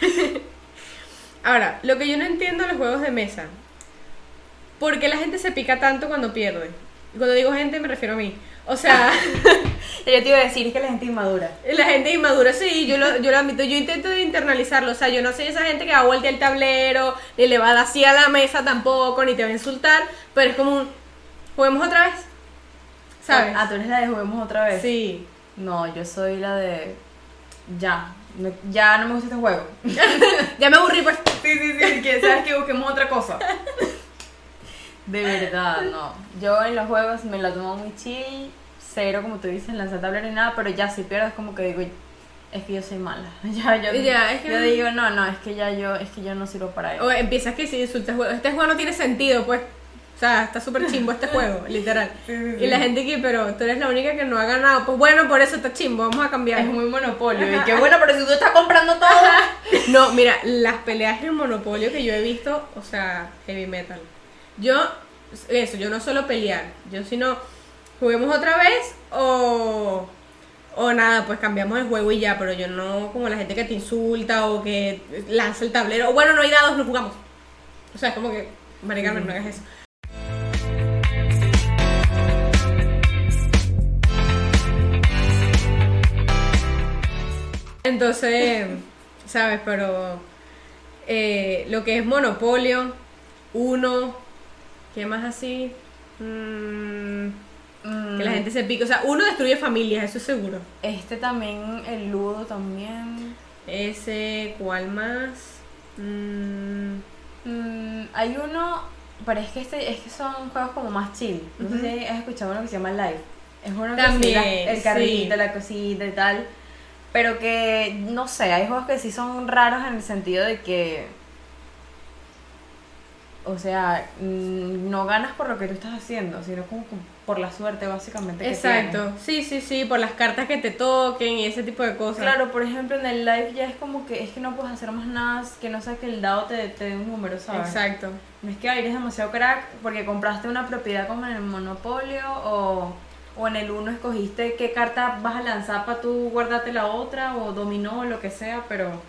Ahora, lo que yo no entiendo de los juegos de mesa, ¿por qué la gente se pica tanto cuando pierde? Y cuando digo gente me refiero a mí. O sea, Yo te iba a decir, es que la gente inmadura. la gente inmadura, sí, yo lo, yo lo admito, yo intento de internalizarlo, o sea, yo no soy esa gente que va a voltear el tablero, ni le va a dar así a la mesa tampoco, ni te va a insultar, pero es como un, juguemos otra vez, ¿sabes? Ah, tú eres la de juguemos otra vez. Sí. No, yo soy la de. Ya. No- ya no me gusta este juego. Ya me aburrí, pues. Sí, sí, sí. Que sabes que busquemos otra cosa. De verdad, no. Yo en los juegos me la tomo muy chill. Cero, como tú dices, lanzar tablero ni nada. Pero ya si pierdo es como que digo, es que yo soy mala. Ya, yo, Ya, es que yo no- digo, no, no, es que ya yo, es que yo no sirvo para eso. O empiezas que si insultas este juego no tiene sentido, pues. Sea, está súper chimbo este juego, literal. Sí, sí, sí. Y la gente que, pero tú eres la única que no ha ganado. Pues bueno, por eso está chimbo, vamos a cambiar. Es muy monopolio. Y qué bueno, pero si tú estás comprando todo. No, mira, las peleas en Monopolio que yo he visto, o sea, heavy metal. Yo, eso, yo no solo pelear, yo sino juguemos otra vez o, o nada, pues cambiamos el juego y ya, pero yo no como la gente que te insulta o que lanza el tablero, o bueno, no hay dados, no jugamos. O sea, es como que, Mari Carmen, no hagas eso. Entonces, ¿sabes? Pero eh, lo que es Monopolio, Uno, ¿qué más así? Mm, que la gente se pica. O sea, uno destruye familias, eso es seguro. Este también, el ludo también. Ese, ¿cuál más? Mm, Mm, hay uno, pero es que este, es que son juegos como más chill. No sé si has escuchado uno que se llama Live. Es uno que sí, También, la- el sí. carrito, la cosita y tal. Pero que, no sé, hay juegos que sí son raros en el sentido de que. O sea, mm, no ganas por lo que tú estás haciendo, sino como como por la suerte, básicamente. que exacto. tienes. Sí, sí, sí, por las cartas que te toquen y ese tipo de cosas. Claro, por ejemplo, en el live ya es como que es que no puedes hacer más nada que no sea que el dado te, te dé un número, ¿sabes? Exacto. No es que eres demasiado crack porque compraste una propiedad como en el Monopolio o, o en el uno escogiste qué carta vas a lanzar para tú guardarte la otra o dominó o lo que sea, pero,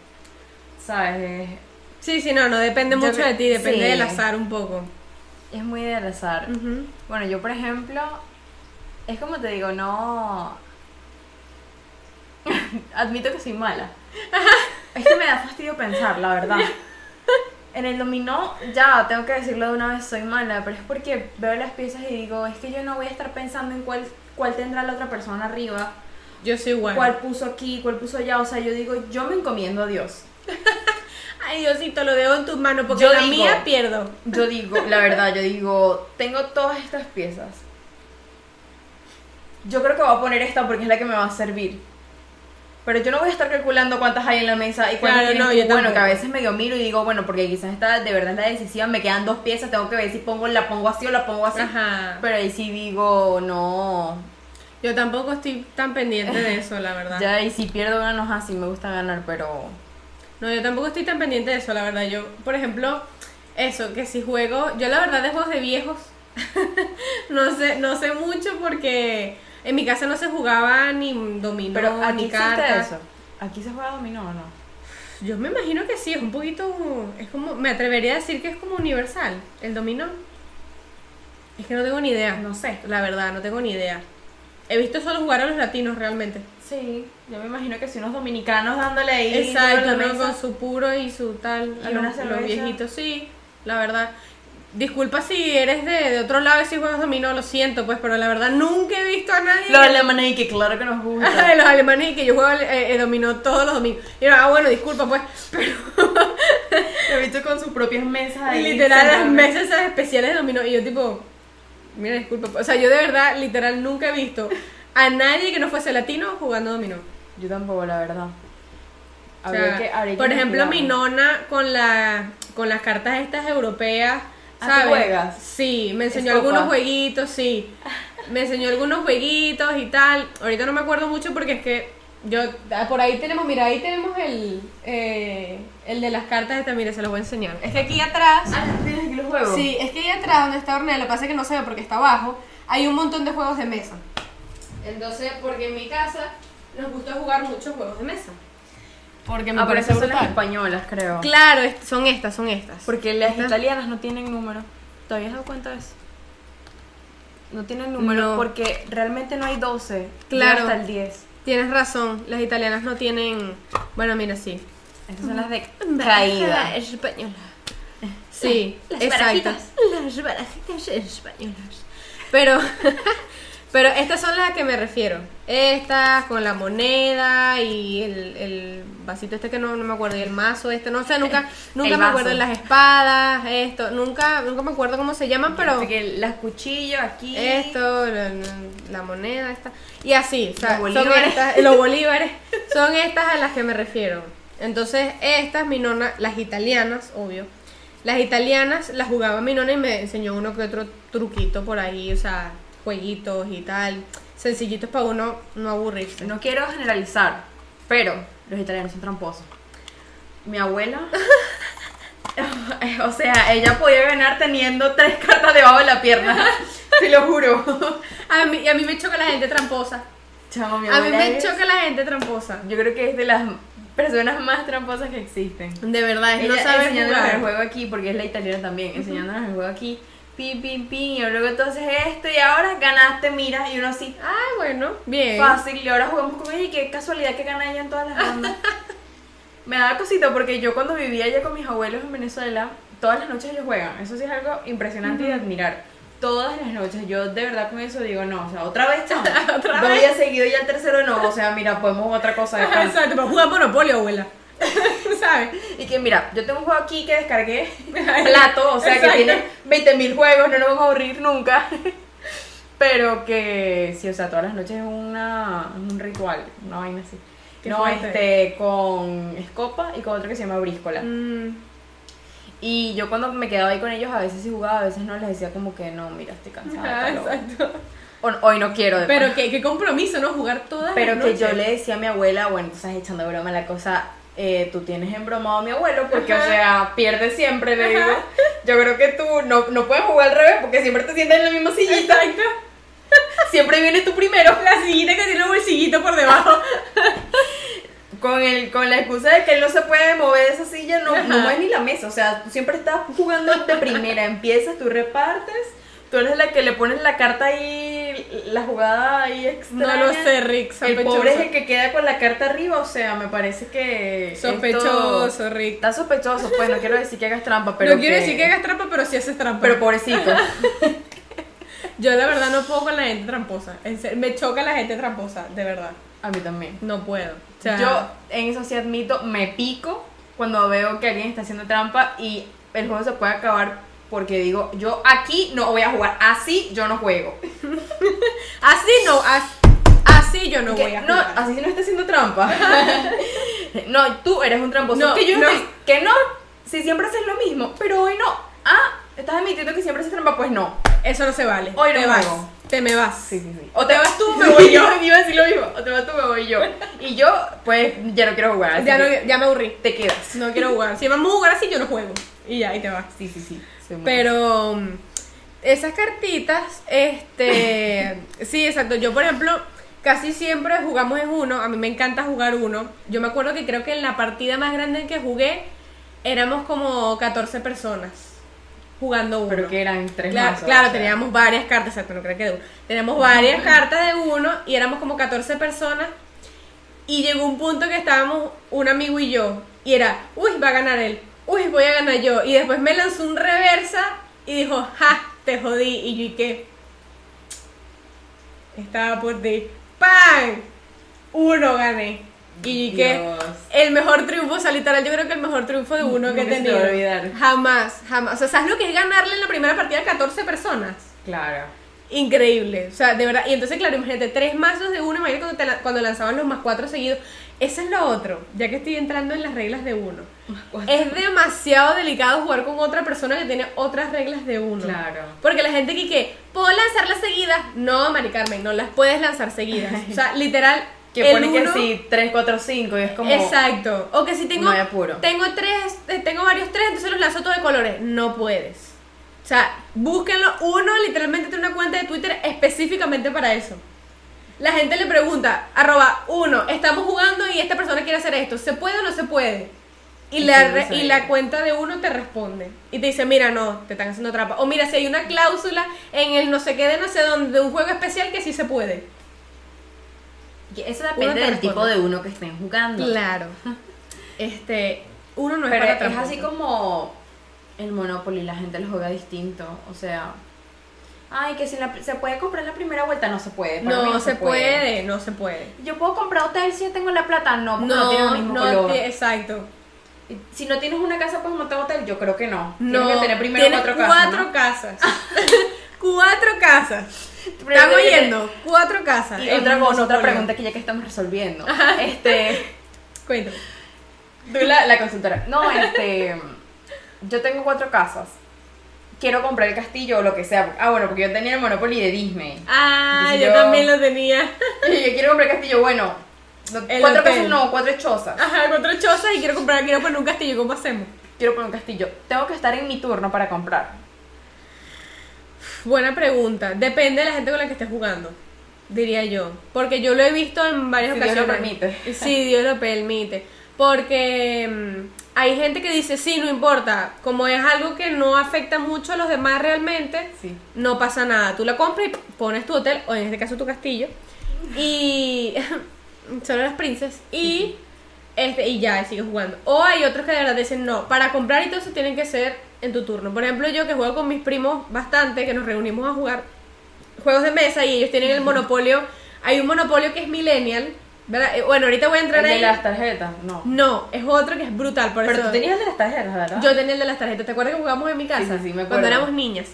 ¿sabes? Es, Sí, sí, no, no depende mucho de ti, depende sí. del azar un poco. es muy de al azar. Bueno, yo por ejemplo, es como te digo, no... Admito que soy mala. Es que me da fastidio pensar, la verdad. En el dominó, ya, tengo que decirlo de una vez, soy mala, pero es porque veo las piezas y digo, es que yo no voy a estar pensando en cuál, cuál tendrá la otra persona arriba, Yo soy igual. cuál puso aquí, cuál puso allá, o sea, yo digo, yo me encomiendo a Dios. Ay, Diosito, lo dejo en tus manos porque Yo la digo- mía pierdo. Yo digo, la verdad, yo digo, tengo todas estas piezas. Yo creo que voy a poner esta porque es la que me va a servir. Pero yo no voy a estar calculando cuántas hay en la mesa y cuántas Claro, no, yo Bueno, que a veces medio miro y digo, bueno, porque quizás esta de verdad es la decisiva, me quedan dos piezas, tengo que ver si pongo la pongo así o la pongo así. Ajá. Pero ahí sí digo, no. Yo tampoco estoy tan pendiente de eso, la verdad. Ya, y si pierdo una, no es así, me gusta ganar, pero. No, yo tampoco estoy tan pendiente de eso, la verdad. Yo, por ejemplo, eso, que si juego, yo la verdad de juegos de viejos, no sé, no sé mucho porque en mi casa no se jugaba ni dominó, Pero aquí ni eso. Aquí se juega dominó o no. Yo me imagino que sí, es un poquito, es como, me atrevería a decir que es como universal, el dominó. Es que no tengo ni idea. No sé. La verdad, no tengo ni idea. He visto solo jugar a los latinos realmente. Sí, yo me imagino que si unos dominicanos dándole ahí. Exacto, ¿no? con su puro y su tal. Y a los, viejitos, sí, la verdad. Disculpa si eres de, de otro lado y si juegas dominó, lo siento, pues, pero la verdad nunca he visto a nadie. Los alemanes y que claro que nos gusta. los alemanes y que yo juego eh, eh, dominó todos los domingos. Y yo, ah, bueno, disculpa, pues, pero he visto con sus propias mesas ahí. literal las mesas esas especiales de dominó. Y yo, tipo, mira, disculpa, pues, o sea, yo de verdad, literal, nunca he visto a nadie que no fuese latino jugando dominó. Yo tampoco, la verdad. O sea, que- por ejemplo, mi nona con la con las cartas estas europeas, Ah, ¿tú ¿sabes? juegas? Sí, me enseñó algunos jueguitos, sí. Me enseñó algunos jueguitos y tal. Ahorita no me acuerdo mucho porque es que yo ah, por ahí tenemos, mira, ahí tenemos el eh, el de las cartas esta, mira, se los voy a enseñar. Es que aquí atrás Ah, ¿tienes aquí los juegos? Sí, es que ahí atrás donde está Ornella, lo que pasa es que no se ve porque está abajo, hay un montón de juegos de mesa. Entonces, porque en mi casa nos gusta jugar muchos juegos de mesa. Porque me Ah, pero parece eso son las españolas, creo. Claro, son estas, son estas. Porque las Estas- italianas no tienen número. ¿Te habías dado cuenta de eso? No tienen número No. porque realmente no hay 12. Claro. Hasta el 10. Tienes razón, las italianas no tienen. Bueno, mira, sí. Estas son las de caída. española. Sí, Las exacto. barajitas. Las barajitas españolas. Pero, pero estas son las a que me refiero. Estas con la moneda y el, el vasito este que no, no me acuerdo, y el mazo este, no sé, nunca, nunca El me acuerdo de las espadas, esto, nunca, nunca me acuerdo cómo se llaman, pero Así que las cuchillos aquí. esto, la, la moneda esta, y así, o sea, Los son estas, los bolívares, son estas a las que me refiero. Entonces, estas, mi nona, las italianas, obvio, las italianas las jugaba mi nona y me enseñó uno que otro truquito por ahí, o sea, jueguitos y tal, sencillitos para uno no aburrirse. No quiero generalizar, pero los italianos son tramposos. Mi abuela. o sea, ella podía ganar teniendo tres cartas debajo de la pierna. Te lo juro. A mí, a mí me choca la gente tramposa. Chamo, mi A mí me es- choca la gente tramposa. Yo creo que es de las personas más tramposas que existen. De verdad, es no Ella enseñándonos el juego aquí, porque es la italiana también, enseñándonos el juego aquí, pim, pim, pim, y luego entonces esto, y ahora ganaste, mira, y uno así, Ay, bueno, bien. fácil, y ahora jugamos con ella, y qué casualidad que gana ella en todas las rondas. Me da cosita porque yo cuando vivía allá con mis abuelos en Venezuela, todas las noches ellos juegan, eso sí es algo impresionante y de admirar. Todas las noches, yo de verdad con eso digo, no, o sea, otra vez, chamo. Otra Dos vez. días seguidos ya el tercero no, o sea, mira, podemos otra cosa. Exacto, para jugar Monopolio, abuela. ¿Sabes? Y que mira, yo tengo un juego aquí que descargué, plato, o sea Exacto. que tiene 20.000 juegos, no nos vamos a aburrir nunca. Pero que sí, o sea, todas las noches es una, un ritual, una vaina así. No, fuerte. este, con escopa y con otro que se llama bríscola. Mm, Y yo cuando me quedaba ahí con ellos, a veces sí jugaba, a veces no, les decía como que no, mira, estoy cansada. ah, exacto. o- hoy no quiero. de Pero qué, qué compromiso, ¿no? Jugar todas Pero las que noches. yo le decía a mi abuela, bueno, tú estás echando broma la cosa, eh, tú tienes embromado a mi abuelo porque, Ajá. o sea, pierde siempre, le digo. Yo creo que tú no, no puedes jugar al revés porque siempre te sientas en la misma sillita. Exacto. Siempre vienes tú primero. La sillita que tiene un bolsillito por debajo. Con, el, con la excusa de que él no se puede mover de esa silla, no, no mueves ni la mesa. O sea, tú siempre estás jugando de primera. Empiezas, tú repartes. Tú eres la que le pones la carta ahí, la jugada ahí extraña. No lo sé, Rick. El Sospechoso. pobre es el que queda con la carta arriba, o sea, me parece que. esto- Sospechoso, Rick. Está sospechoso, pues no quiero decir que hagas trampa, pero. no quiero decir que hagas trampa, pero sí haces trampa. Pero pobrecito. Yo la verdad no puedo con la gente tramposa. Me choca la gente tramposa, de verdad. A mí también. No puedo. O sea, Yo en eso sí admito, me pico cuando veo que alguien está haciendo trampa y el juego se puede acabar porque digo, yo aquí no voy a jugar, así yo no juego. Así no, as- así yo no Que- voy a no, jugar. así no está haciendo trampa. no, tú eres un tramposo. No, que yo no. estoy- que no, si siempre haces lo mismo, pero hoy no. Ah, estás admitiendo que siempre haces trampa, pues no. Eso no se vale. Hoy no te vas. juego. Te me vas. Sí, sí, sí. O te vas tú, me voy yo. Iba a decir lo mismo. O te vas tú, me voy yo. Y yo, pues, ya no quiero jugar. Ya, no, ya me aburrí. te quedas. No quiero jugar. Si vamos a jugar así, yo no juego. Y ya, y te vas. Sí, sí, sí. Pero mm, esas cartitas, este, sí, exacto. Yo, por ejemplo, casi siempre jugamos en uno. A mí me encanta jugar uno. Yo me acuerdo que creo que en la partida más grande en que jugué éramos como 14 personas jugando uno. Pero que eran tres Claro, mazos, claro o sea. teníamos varias cartas, exacto, no creo que de uno. Teníamos varias cartas de uno y éramos como 14 personas. Y llegó un punto que estábamos un amigo y yo. Y era, uy, va a ganar él. Uy, voy a ganar yo. Y después me lanzó un reversa y dijo, ja, te jodí. Y yo, ¿y qué? Estaba por ti. ¡Pam! Uno gané. Y yo, ¿y qué? Dios. El mejor triunfo, o sea, literal, yo creo que el mejor triunfo de uno que he tenido. olvidar. Jamás, jamás. O sea, ¿sabes lo que es ganarle en la primera partida a 14 personas? Claro. Increíble. O sea, de verdad. Y entonces, claro, imagínate, tres mazos de uno, imagínate cuando, te la- cuando lanzaban los más cuatro seguidos. Eso es lo otro, ya que estoy entrando en las reglas de uno. Es demasiado delicado jugar con otra persona que tiene otras reglas de uno. Claro. Porque la gente que, que ¿puedo lanzarlas seguidas? No, Mari Carmen, no las puedes lanzar seguidas. O sea, literal. Que el pone que uno- sí, 3, 4, 5 y es como... Exacto. O que si tengo, No hay apuro. tengo tres, eh, tengo varios tres, entonces los lanzo todos de colores. No puedes. O sea, búsquenlo. Uno literalmente tiene una cuenta de Twitter específicamente para eso. la gente le pregunta, arroba, uno, estamos jugando y esta persona quiere hacer esto, ¿se puede o no se puede? Y, la, no y la cuenta de uno te responde. Y te dice, mira, no, te están haciendo trampa. O mira, si hay una cláusula en el no sé qué de no sé dónde, de un juego especial que sí se puede. Eso depende del responde. tipo de uno que estén jugando. Claro. Este, uno no es Pero para es tramposo. así como el Monopoly, la gente lo juega distinto. O sea, ay, que si la- se puede comprar en la primera vuelta, no se puede. para mí No, se puede. no se puede. Yo puedo comprar hotel si tengo la plata, no, porque no, tiene el mismo no color. exacto. Si no tienes una casa, puedes montar hotel, yo creo que no. No, Tienes que tener primero tienes cuatro casas. cuatro casas. cuatro casas. Estamos yendo, cuatro casas. Y otra cosa, otra pregunta que ya que estamos resolviendo. Este, Cuéntame. tú la, la consultora. No, este, yo tengo cuatro casas. Quiero comprar el castillo o lo que sea. Ah, bueno, porque yo tenía el Monopoly de Disney. Ah, yo, yo- también lo tenía. Yo quiero comprar el castillo, bueno. No- El cuatro hotel. casas no, cuatro chozas. Ajá, cuatro chozas y quiero comprar, quiero poner un castillo. ¿Cómo hacemos? Quiero poner un castillo. Tengo que estar en mi turno para comprar. Buena pregunta. Depende de la gente con la que estés jugando, diría yo. Porque yo lo he visto en varias Si Dios ocasiones. lo permite. Sí, Dios lo permite. Porque mm, hay gente que dice, sí, no importa. Como es algo que no afecta mucho a los demás realmente, Sí. no pasa nada. Tú la compras y pones tu hotel, o en este caso tu castillo, y solo las princes, y este y ya, y sigues jugando. O hay otros que de verdad dicen, no, para comprar y todo eso tienen que ser en tu turno. Por ejemplo, yo que juego con mis primos bastante, que nos reunimos a jugar juegos de mesa y ellos tienen el monopolio. Hay un monopolio que es millennial, ¿verdad? Eh, Bueno, ahorita voy a entrar El de ahí. las tarjetas, no. No, es otro que es brutal, por Pero eso. tú tenías el de las tarjetas, ¿verdad? Yo tenía el de las tarjetas. ¿Te acuerdas que jugamos en mi casa? Sí, sí, sí, me Cuando acuerdo. éramos niñas.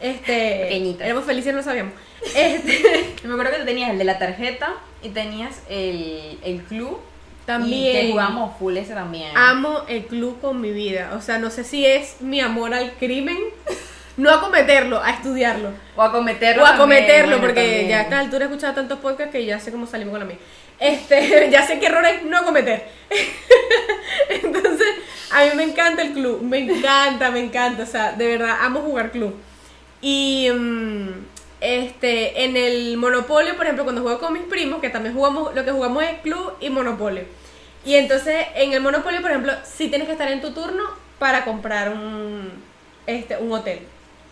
Este, Pequeñitas. Éramos felices y no lo sabíamos. Este, me acuerdo que tú tenías el de la tarjeta y tenías el, el club. También. Y que jugamos full ese también. amo el club con mi vida. O sea, no sé si es mi amor al crimen. No a cometerlo, a estudiarlo. O a cometerlo. O a también, cometerlo, bueno, porque también. ya a esta altura he escuchado tantos podcasts que ya sé cómo salimos con la mía. Este, ya sé qué errores no cometer. Entonces, a mí me encanta el club, me encanta, me encanta, o sea, de verdad amo jugar club. Y mm, este, en el Monopolio, por ejemplo, cuando juego con mis primos, que también jugamos, lo que jugamos es club y Monopolio. Y entonces, en el Monopolio, por ejemplo, sí tienes que estar en tu turno para comprar un, este, un hotel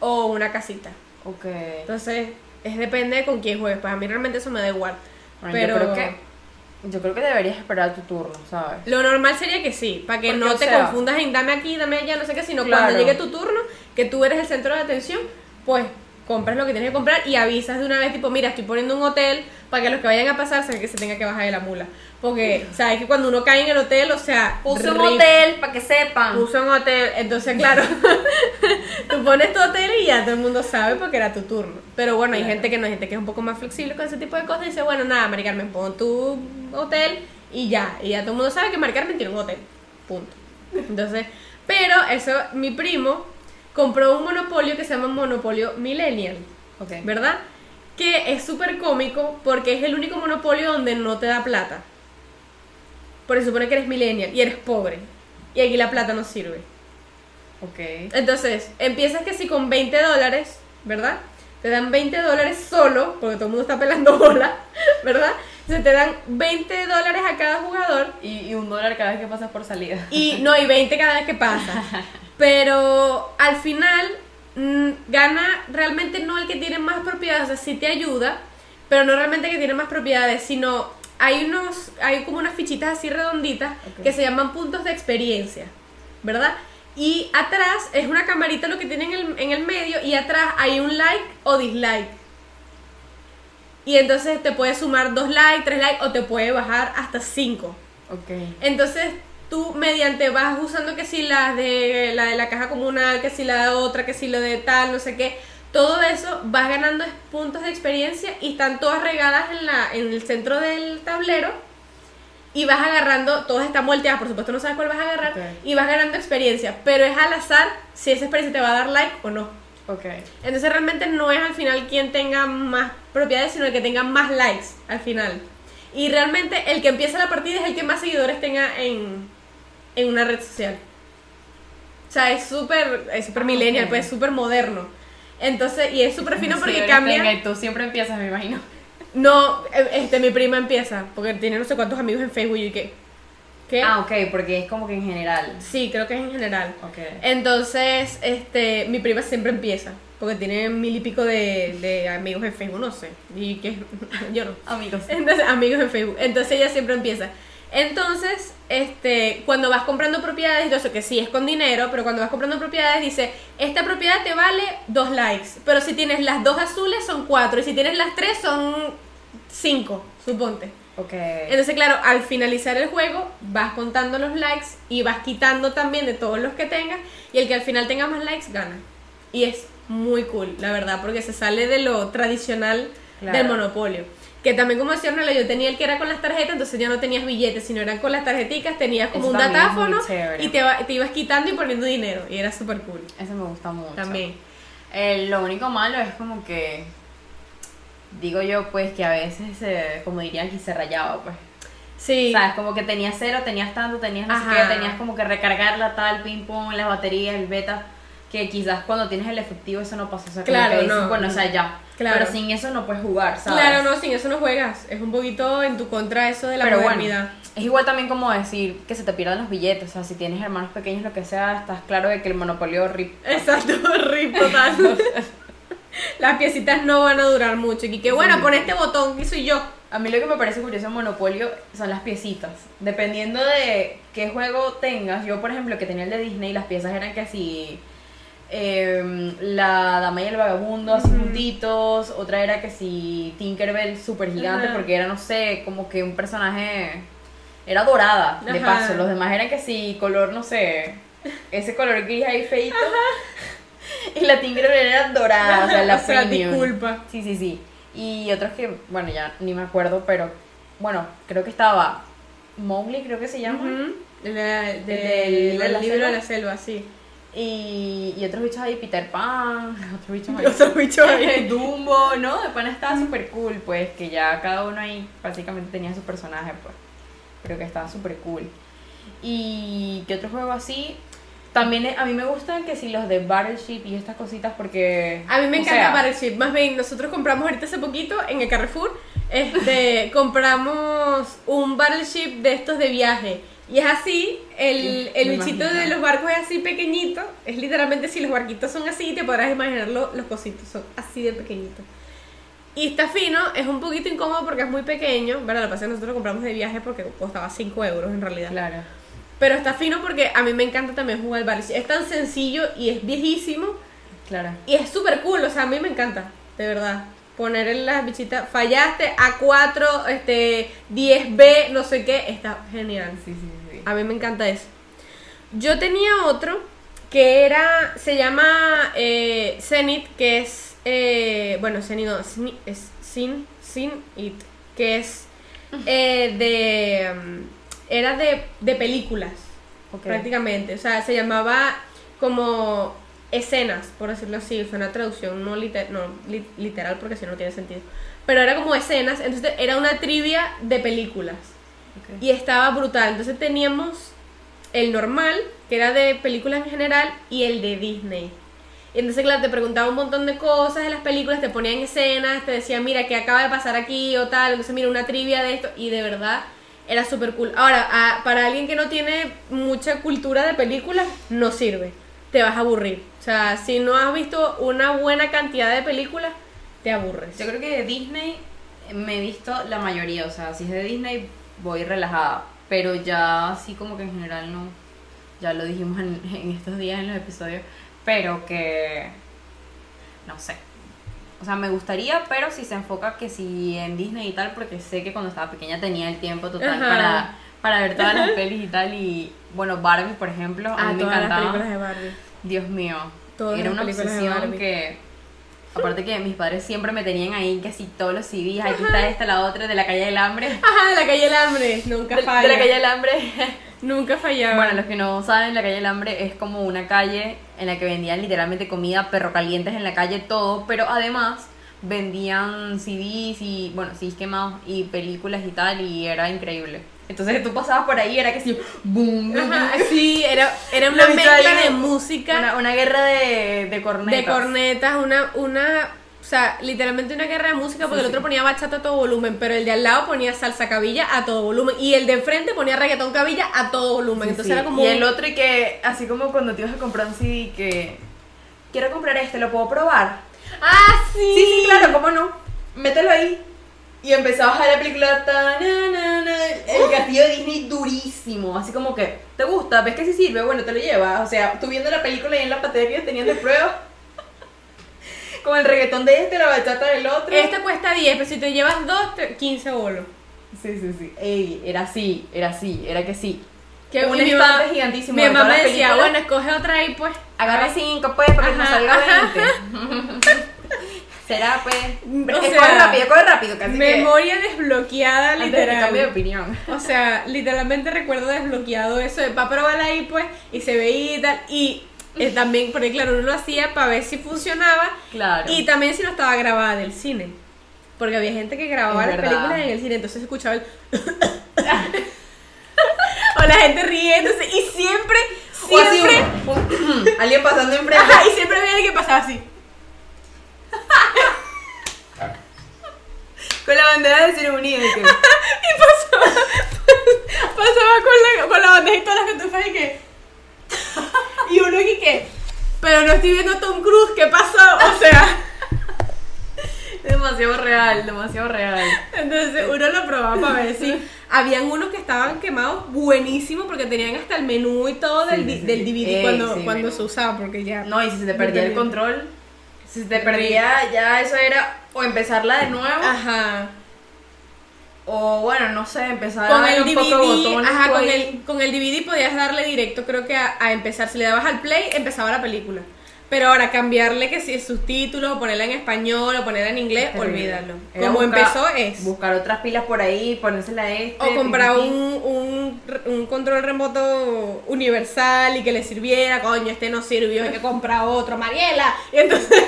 o una casita. Ok. Entonces, es depende de con quién juegues. Pues a mí realmente eso me da igual. Bueno, pero yo creo que. Yo creo que deberías esperar tu turno, ¿sabes? lo normal sería que sí, para que Porque, no te sea- confundas en dame aquí, dame allá, no sé qué, sino Claro. cuando llegue tu turno, que tú eres el centro de atención, pues compras lo que tienes que comprar y avisas de una vez, tipo, mira, estoy poniendo un hotel para que los que vayan a pasar que se tenga que bajar de la mula. Porque, sabes que cuando uno cae en el hotel, o sea, Puse un hotel para que sepan. Puso un hotel, entonces claro, tú pones tu hotel y ya todo el mundo sabe porque era tu turno. Pero bueno, hay Claro. gente que no, hay gente que es un poco más flexible con ese tipo de cosas y dice, bueno, nada, Mari Carmen, pon tu hotel y ya, y ya todo el mundo sabe que Mari Carmen tiene un hotel, punto. Entonces, pero eso, mi primo compró un monopolio que se llama Monopolio Millennial. ¿verdad? Que es súper cómico porque es el único monopolio donde no te da plata. Porque se supone que eres millennial y eres pobre. Y aquí la plata no sirve. Ok. Entonces, empiezas que si con 20 dólares, ¿verdad? Te dan 20 dólares solo, porque todo el mundo está pelando bola, ¿verdad? Se te dan 20 dólares a cada jugador Y, y un dólar cada vez que pasas por salida. y no, y 20 cada vez que pasa. Pero al final mm, gana realmente no el que tiene más propiedades, o sea, sí te ayuda, pero no realmente el que tiene más propiedades, sino hay unos, hay como unas fichitas así redonditas que se llaman puntos de experiencia, ¿verdad? Y atrás es una camarita lo que tiene en el, en el medio y atrás hay un like o dislike. Y entonces te puede sumar dos likes, tres likes o te puede bajar hasta cinco. Ok. Entonces tú mediante vas usando que si la de la de la caja comunal, que si la de otra, que si lo de tal, no sé qué, todo eso vas ganando puntos de experiencia y están todas regadas en la en el centro del tablero y vas agarrando, todas están volteadas, por supuesto no sabes cuál vas a agarrar y vas ganando experiencia, pero es al azar si esa experiencia te va a dar like o no. Ok. Entonces realmente no es al final quien tenga más propiedades, sino el que tenga más likes al final. Y realmente el que empieza la partida es el que más seguidores tenga en, en una red social. O sea, es súper es súper Ah, millennial, pues es súper moderno. Entonces, y es súper fino porque cambia... tenga y tú siempre empiezas, me imagino. No, eh, este, mi prima empieza, porque tiene no sé cuántos amigos en Facebook y que... ¿Qué? Ah, ok, porque es como que en general. Sí, creo que es en general. Ok. Entonces, este, mi prima siempre empieza, porque tiene mil y pico de, de amigos en Facebook, no sé, y que yo no. Amigos. Entonces, amigos en Facebook. Entonces ella siempre empieza. Entonces, este, cuando vas comprando propiedades, yo sé que sí es con dinero, pero cuando vas comprando propiedades dice, esta propiedad te vale dos likes, pero si tienes las dos azules son cuatro, y si tienes las tres son cinco, suponte. Ok. Entonces, claro, al finalizar el juego vas contando los likes y vas quitando también de todos los que tengas y el que al final tenga más likes gana. Y es muy cool, la verdad, porque se sale de lo tradicional Claro. del monopolio. Que también como decía Ornella, yo tenía el que era con las tarjetas, entonces ya no tenías billetes, sino eran con las tarjeticas, tenías como Eso un datáfono y te, ibas quitando y poniendo dinero y era súper cool. Eso me gusta mucho. También. Eh, lo único malo es como que. Digo yo, pues, que a veces, eh, como dirían aquí, se rayaba, pues. Sí. ¿Sabes? Como que tenías cero, tenías tanto, tenías no sé qué, tenías como que recargarla, tal, ping pong, las baterías, el beta. Que quizás cuando tienes el efectivo eso no pasa. O sea, Claro, que dices, no. bueno, o sea, ya. Claro. Pero sin eso no puedes jugar, ¿sabes? Claro, no, sin eso no juegas. Es un poquito en tu contra eso de la Pero bueno, modernidad. es igual también como decir que se te pierdan los billetes. O sea, si tienes hermanos pequeños, lo que sea, estás claro de que el monopolio rip. Exacto, rip total. Las piecitas no van a durar mucho. Y que bueno, pon este botón y soy yo. A mí lo que me parece curioso en Monopolio son las piecitas. Dependiendo de qué juego tengas, yo por ejemplo que tenía el de Disney, las piezas eran que así em, la dama y el vagabundo así juntitos, otra era que si Tinkerbell super gigante porque era no sé, como que un personaje era dorada, de Ajá. paso, los demás eran que si color no sé, ese color gris ahí feito. Y la Tinkerbell era dorada, o sea, la O sea, premium. disculpa. Sí, sí, sí. Y otros que, bueno, ya ni me acuerdo, pero bueno, creo que estaba Mowgli, creo que se llama. La- de- Del- libro selva. de la selva, sí. Y, y otros bichos ahí, Peter Pan, otros bichos ahí. Otros bichos ahí. Dumbo, ¿no? De pan estaba súper cool, pues, que ya cada uno ahí básicamente tenía su personaje, pues. Pero que estaba súper cool. Y que otro juego así. También a mí me gustan que si los de Battleship y estas cositas porque... A mí me encanta sea, Battleship. Más bien, nosotros compramos ahorita hace poquito en el Carrefour. Este, compramos un Battleship de estos de viaje. Y es así, el, el bichito imagino. de los barcos es así pequeñito. Es literalmente si los barquitos son así, te podrás imaginar lo- los cositos, son así de pequeñitos. Y está fino, es un poquito incómodo porque es muy pequeño. Bueno, lo que pasa es que nosotros lo compramos de viaje porque costaba 5 euros en realidad. Claro. Pero está fino porque a mí me encanta también jugar al Battleship. Es tan sencillo y es viejísimo. Claro. Y es súper cool, o sea, a mí me encanta, de verdad. Poner en las bichitas, fallaste A4, este, 10B, no sé qué, está genial. Sí, sí, sí. A mí me encanta eso. Yo tenía otro que era, se llama eh, Zenith, que es, eh, bueno, Zenith no, es Sin, Sin It, que es eh, de, era de, de películas prácticamente. O sea, se llamaba como escenas, por decirlo así. Fue una traducción no, liter- no li- literal porque si no tiene sentido. Pero era como escenas, entonces era una trivia de películas. Y estaba brutal. Entonces teníamos el normal, que era de películas en general, y el de Disney. Y entonces, claro, te preguntaba un montón de cosas de las películas, te ponían escenas, te decían, mira, ¿qué acaba de pasar aquí o tal? Entonces, mira, una trivia de esto, y de verdad era súper cool. Ahora, a- para alguien que no tiene mucha cultura de películas, no sirve. Te vas a aburrir. O sea, si no has visto una buena cantidad de películas, te aburres. Yo creo que de Disney me he visto la mayoría, o sea, si es de Disney voy relajada, pero ya así como que en general no, ya lo dijimos en, en estos días en los episodios, pero que no sé. O sea, me gustaría, pero si se enfoca que si en Disney y tal, porque sé que cuando estaba pequeña tenía el tiempo total Ajá. para, para ver todas las pelis y tal. Y bueno, Barbie, por ejemplo, a Ah, mí me todas las encantaba. películas de Barbie. Dios mío. Todas Era las una de obsesión que. Aparte que mis padres siempre me tenían ahí que si todos los CDs, aquí está esta, la otra, de la calle del hambre. Ajá, de la calle del hambre, nunca De, falla. de la calle del hambre. Nunca fallaba. bueno, los que no saben, la calle del hambre es como una calle en la que vendían literalmente comida, perro calientes en la calle, todo, pero además vendían CDs y, bueno, CDs quemados y películas y tal, y era increíble. Entonces tú pasabas por ahí, era que sí, boom, boom, Ajá, boom. sí, era, era una mezcla de música, Una, una guerra de, de cornetas. de cornetas, una, una o sea, literalmente una guerra de música porque Sí, el otro sí. ponía bachata a todo volumen, pero el de al lado ponía salsa cabilla a todo volumen y el de enfrente ponía reggaetón cabilla a todo volumen. Entonces era como Y el otro y que, así como cuando te ibas a comprar un CD que... Quiero comprar este, ¿lo puedo probar? Ah, sí. Sí, sí, claro, ¿cómo no? Mételo ahí. Y empezabas a ver la película ta, na, na, na, El castillo de Disney durísimo. Así como que, ¿te gusta? ¿Ves que sí sirve? Bueno, te lo llevas. O sea, tú viendo la película y en la ellos tenían de prueba. Con el reggaetón de este, la bachata del otro. Este cuesta 10, pero si te llevas dos, te- 15 bolos. Sí, sí, sí. Ey, era así, era así, era que sí. Que un mi estante mamá- gigantísimo. Mi de mamá todas las decía, películas. bueno, escoge otra ahí pues. Agarra cinco, pues, para que nos Ajá, salga ajá. 20. Será, pues. Pero O sea, coge rápido, coge rápido, casi que. Memoria desbloqueada, Antes de que cambie de literal. opinión. O sea, literalmente recuerdo desbloqueado eso de para probar ahí pues y se veía y tal. Y eh, también, porque claro, uno lo hacía para ver si funcionaba Claro. y también si no estaba grabada del cine. Porque había gente que grababa las películas en el cine, entonces escuchaba el. o la gente riéndose y siempre, O así siempre. un- un- alguien pasando enfrente. Ajá, y siempre había alguien que pasaba así. Con la bandera de de que- Y pasaba, pasaba con la, con la bandeja y todas las cotufas y que. Y uno y que. Pero no estoy viendo a Tom Cruise, ¿qué pasó? O sea. demasiado real, demasiado real. Entonces uno lo probaba para ver si. Habían unos que estaban quemados buenísimo porque tenían hasta el menú y todo del, Sí, sí, del. DVD Ey, cuando, cuando se usaba, porque ya. No, y si se te perdía el control, si se te perdía, ya eso era o empezarla de nuevo, Ajá. O bueno, no sé, empezar Con a el un poco botones ajá, con el, con el DVD podías darle directo, creo que a, a empezar. Si le dabas al play, empezaba la película. Pero ahora cambiarle que si es subtítulos, o ponerla en español, o ponerla en inglés, olvídalo. Era Como empezó es. Buscar otras pilas por ahí, ponérsela a este. O comprar un, un, un control remoto universal y que le sirviera, coño, este no sirvió, hay que comprar otro, Mariela. Y entonces,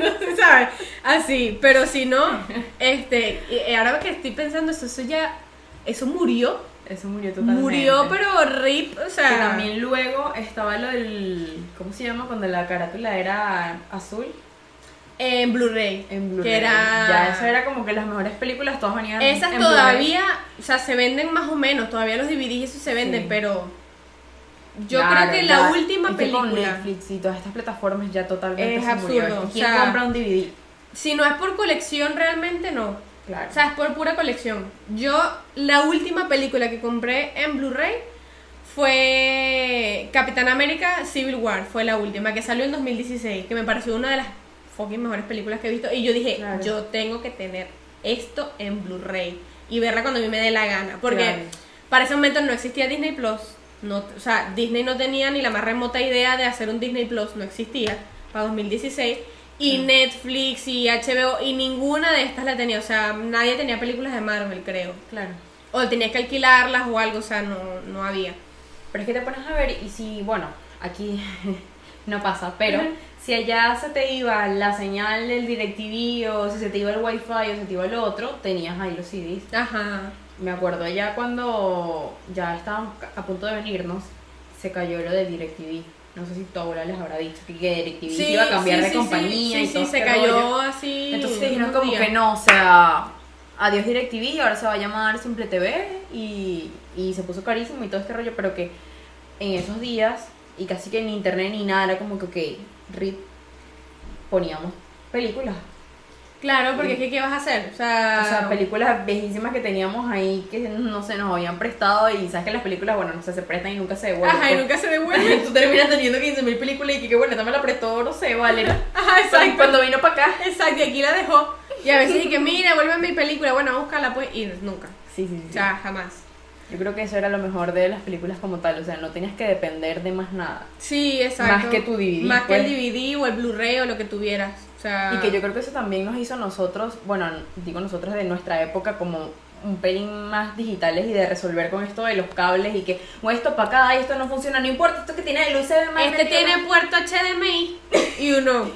no se sabe, así. Pero si no, este, y ahora que estoy pensando, eso, eso ya, eso murió. Eso murió totalmente. Murió, pero rip, o sea. Que también luego estaba lo del. ¿Cómo se llama? Cuando la carátula era azul. En Blu-ray. En Blu-ray. Que era. Ya, eso era como que las mejores películas todas venían. Esas en todavía, o sea, se venden más o menos, todavía los DVDs y eso se venden, Sí. pero yo Claro, creo que la última Es que con película, Netflix y todas estas plataformas ya totalmente Es se murió. absurdo, Es que o ¿Quién sea- compra un DVD? si no es por colección realmente no, Claro. o sea, es por pura colección. Yo, la última película que compré en Blu-ray fue Capitán América Civil War, fue la última, que salió en 2016, que me pareció una de las fucking mejores películas que he visto, y yo dije, Claro. yo tengo que tener esto en Blu-ray y verla cuando a mí me dé la gana, porque Claro. para ese momento no existía Disney Plus, no, o sea, Disney no tenía ni la más remota idea de hacer un Disney Plus, no existía para 2016. Y. Netflix y HBO y ninguna de estas la tenía, o sea, nadie tenía películas de Marvel, creo. Claro. O tenías que alquilarlas o algo, o sea, no, no había. Pero es que te pones a ver y si, bueno, aquí no pasa, pero si allá se te iba la señal del DirecTV o si se te iba el Wi-Fi o se te iba el otro, tenías ahí los CDs. Ajá. Me acuerdo allá cuando ya estábamos ca- a punto de venirnos, se cayó lo de DirecTV. No sé si abuela les habrá dicho que DirecTV se iba a cambiar sí, de sí, compañía sí, y sí, todo sí, se este cayó rollo. así. Entonces dijeron como que no, o sea, adiós DirecTV, ahora se va a llamar Simple TV y, y se puso carísimo y todo este rollo, pero que en esos días, y casi que ni internet ni nada, era como que, ok, RIP, poníamos películas. Claro, porque es que, ¿qué vas a hacer? O sea, O sea, películas viejísimas que teníamos ahí que no se nos habían prestado y sabes que las películas, bueno, no sé, se prestan y nunca se devuelven. Ajá, y pues. nunca se devuelven. Tú terminas teniendo 15.000 películas y que, que bueno, esta me la prestó, no sé, vale. Ajá, exacto. cuando vino para acá. Exacto, y aquí la dejó. Y a veces dije, mira, vuelve mi película, bueno, vamos a buscarla pues, y nunca. Sí, sí, sí. O sea, jamás. Yo creo que eso era lo mejor de las películas como tal, o sea, no tenías que depender de más nada. Sí, exacto. Más que tu DVD, Más que el pues. DVD o el Blu-ray o lo que tuvieras. O sea, Y que yo creo que eso también nos hizo nosotros, bueno, digo nosotros de nuestra época como un pelín más digitales y de resolver con esto de los cables y que o esto para acá y esto no funciona, no importa, esto que tiene el USB Este tiene puerto HDMI y uno.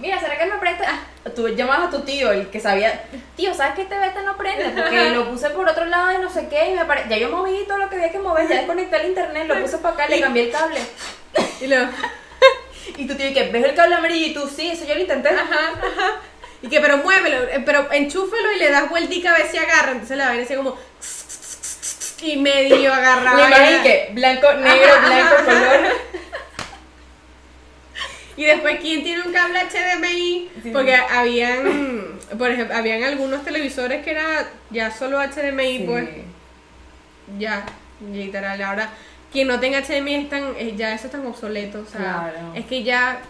Mira, ¿será que me presta? Ah, Tú llamabas a tu tío, el que sabía, tío, ¿sabes que este beta no prende? Porque lo puse por otro lado y no sé qué, y me pare... ya yo moví todo lo que había que mover, ya desconecté el internet, lo puse para acá, le cambié el cable. Y luego. Y tú tienes que, ¿ves el cable amarillo? Y tú, sí, eso yo lo intenté. Ajá, ajá. Y que, pero muévelo, eh, pero enchúfelo y le das vueltica a ver si agarra. Entonces la vaina así como. Y medio agarraba. Le ya. imaginé que blanco, negro, Ajá, blanco, color. Y después, ¿quién tiene un cable HDMI? Sí. Porque habían, por ejemplo, habían algunos televisores que era ya solo HDMI, pues ya, literal. Ahora, quien no tenga HDMI están, eh, ya eso es tan obsoleto. O sea, Claro. es que ya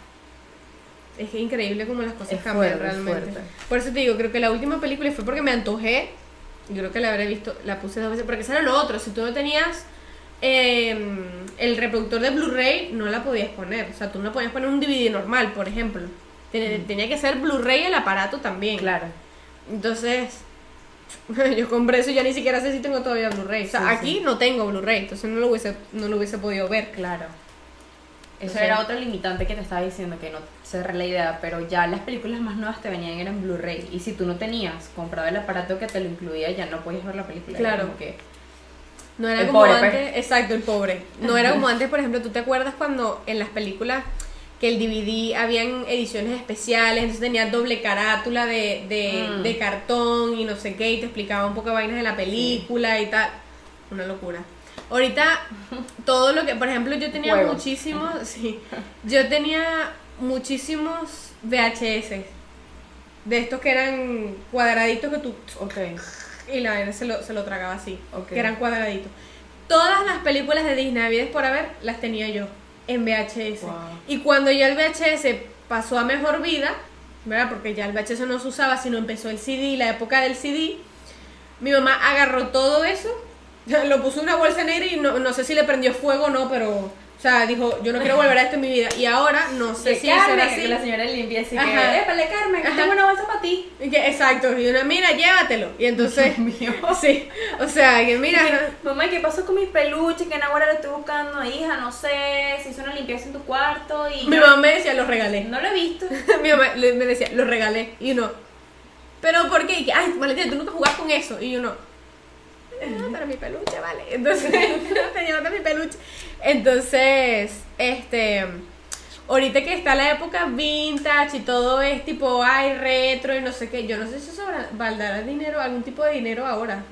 es que increíble como las cosas Es cambian fuerte, es realmente. Por eso te digo, creo que la última película fue porque me antojé. Y creo que la habré visto, la puse dos veces. Porque eso era lo otro. Si tú no tenías eh, el reproductor de Blu-ray, no la podías poner. O sea, tú no podías poner un DVD normal, por ejemplo. Ten- Tenía que ser Blu-ray el aparato también. Claro. Entonces, yo compré eso y ya ni siquiera sé si tengo todavía Blu-ray. O sea, Sí, aquí sí. no tengo Blu-ray, entonces no lo hubiese, no lo hubiese podido ver. Claro. Eso Entonces- era otra limitante que te estaba diciendo, que no cerré la idea, pero ya las películas más nuevas te venían eran Blu-ray. Y si tú no tenías comprado el aparato que te lo incluía, ya no podías ver la película. Claro. que- No era El como pobre, antes, pues. exacto, el pobre. No era como antes, por ejemplo, ¿tú te acuerdas cuando en las películas que el DVD habían ediciones especiales, entonces tenía doble carátula de, de, Mm. de cartón y no sé qué, y te explicaba un poco de vainas de la película y tal? Una locura. Ahorita, todo lo que, por ejemplo, yo tenía Juegos. muchísimos, sí, yo tenía muchísimos VHS, de estos que eran cuadraditos que tú Ok. Y la vaina se lo, se lo tragaba así, que eran cuadraditos. Todas las películas de Disney habidas por haber las tenía yo en VHS. Wow. Y cuando ya el VHS pasó a mejor vida, ¿verdad? Porque ya el VHS no se usaba, sino empezó el CD, la época del CD, mi mamá agarró todo eso, lo puso en una bolsa negra y no, no sé si le prendió fuego o no, pero, o sea, dijo, yo no quiero volver a esto en mi vida. Y ahora no sé Que si Carmen, será así. que la señora limpia así Ajá. que, épale Carmen, que tengo una bolsa para ti. Y que, exacto, y una, mira, llévatelo. Y entonces, mío. sí, o sea, que mira, Mamá, ¿qué pasó con mis peluches? Que en ahora lo estoy buscando, hija, no sé, si hizo una limpieza en tu cuarto y... mi yo mamá me decía, los regalé. No lo he visto. mi mamá me decía, los regalé. Y uno, ¿pero por qué? Y que, ay, Valentina, tú nunca jugás con eso. Y uno, "Ah, pero mi peluche, vale. Entonces, tenía otra mi peluche. Entonces, este, ahorita que está la época vintage y todo es tipo, ay, retro y no sé qué, yo no sé si eso va- valdrá dinero, algún tipo de dinero ahora.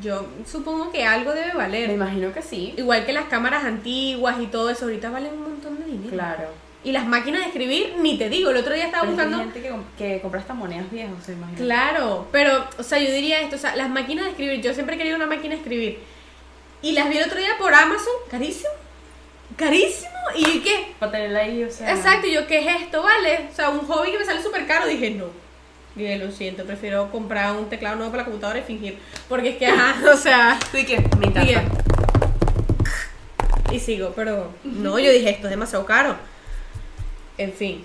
Yo supongo que algo debe Me valer. imagino que sí. Igual que las cámaras antiguas y todo eso, ahorita valen un montón de dinero. Claro. Y las máquinas de escribir, ni te digo, el otro día estaba Pero que hay buscando... gente que, que compra hasta monedas viejas, o sea, imagínate. Claro, pero, o sea, yo diría esto, o sea, las máquinas de escribir, yo siempre he querido una máquina de escribir. Y las vi el otro día por Amazon, carísimo, carísimo, y qué, Para tenerla ahí, o sea... exacto, y yo, ¿qué es esto, vale? O sea, un hobby que me sale súper caro, dije, no. Dije, lo siento, prefiero comprar un teclado nuevo para la computadora y fingir. Porque es que, ajá, o sea, ¿Tú y qué? Me encanta. dije, y sigo, pero no, yo dije, esto es demasiado caro. En fin,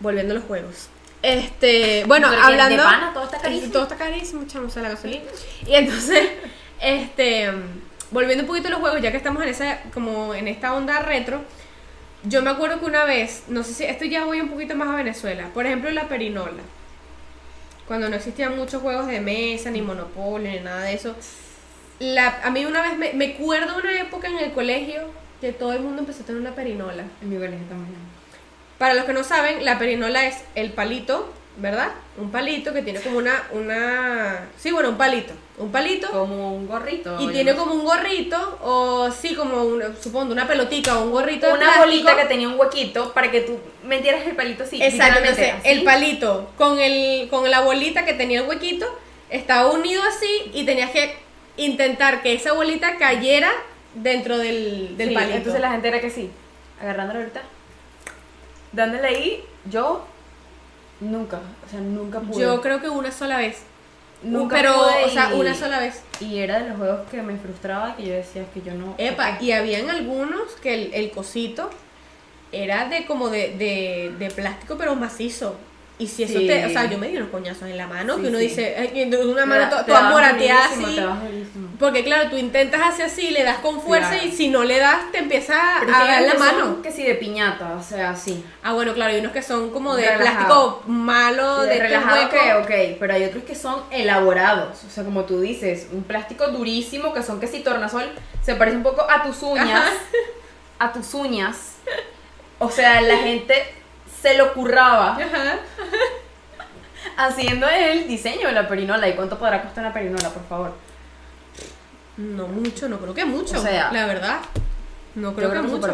volviendo a los juegos. Este, bueno, hablando. de pana todo está carísimo. Todo está carísimo, la gasolina. Y entonces, este, volviendo un poquito a los juegos, ya que estamos en esa, como en esta onda retro, yo me acuerdo que una vez, no sé si, esto ya voy un poquito más a Venezuela, por ejemplo, la perinola. Cuando no existían muchos juegos de mesa, ni monopolio, ni nada de eso. La, a mí una vez me, me acuerdo una época en el colegio que todo el mundo empezó a tener una perinola. En mi colegio también. Para los que no saben, la perinola es el palito, ¿verdad? Un palito que tiene como una, una, sí, bueno, un palito, un palito Como un gorrito. y tiene como un gorrito o sí, como un, supongo una pelotita o un gorrito de Una plástico. bolita que tenía un huequito para que tú metieras el palito así. Exacto, literalmente, entonces así. el palito con el con la bolita que tenía el huequito estaba unido así y tenías que intentar que esa bolita cayera dentro del, del Sí, palito. Entonces la gente era que sí, agarrándolo ahorita, dándole ahí, yo nunca, o sea, nunca pude. Yo creo que una sola vez. nunca pero, pude o sea, y- una sola vez. Y era de los juegos que me frustraba, que yo decía que yo no... Epa, y habían algunos que el, el cosito era de como de, de, de plástico, pero macizo. Y si eso Sí. te. O sea, yo me di unos coñazos en la mano, Sí, que uno sí. dice, una mano toda morateada durísimo, así. Porque claro, tú intentas hacer así, le das con fuerza Claro. y si no le das, te empieza Pero a dar la mano. Que si de piñata, o sea, sí. Ah, bueno, claro, hay unos que son como de Relajado. plástico malo, de, de este relajado que, ok, pero hay otros que son elaborados, o sea, como tú dices, un plástico durísimo que son que si tornasol se parece un poco a tus uñas, Ajá. a tus uñas, O sea, la gente se lo curraba Ajá. haciendo el diseño de la perinola. ¿Y cuánto podrá costar una perinola, por favor? No mucho, no creo que mucho. O sea, la verdad. No creo que mucho.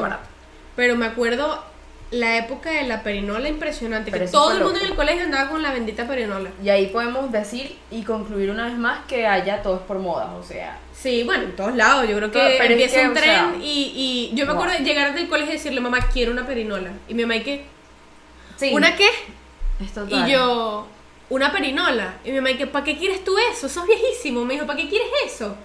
Pero me acuerdo la época de la perinola impresionante. Pero que todo el mundo loco. en el colegio andaba con la bendita perinola. Y ahí podemos decir y concluir una vez más que haya todo es por moda, o sea. Sí, bueno, en todos lados. Yo creo que es empieza que, un o tren sea, y, y yo me wow. acuerdo de llegar del colegio y decirle, mamá, quiero una perinola. Y mi mamá, ¿y qué? Sí. ¿Una qué? Es total. Y yo, una perinola. Y mi mamá. ¿para qué quieres tú eso? Sos viejísimo. Me dijo, ¿para qué quieres eso?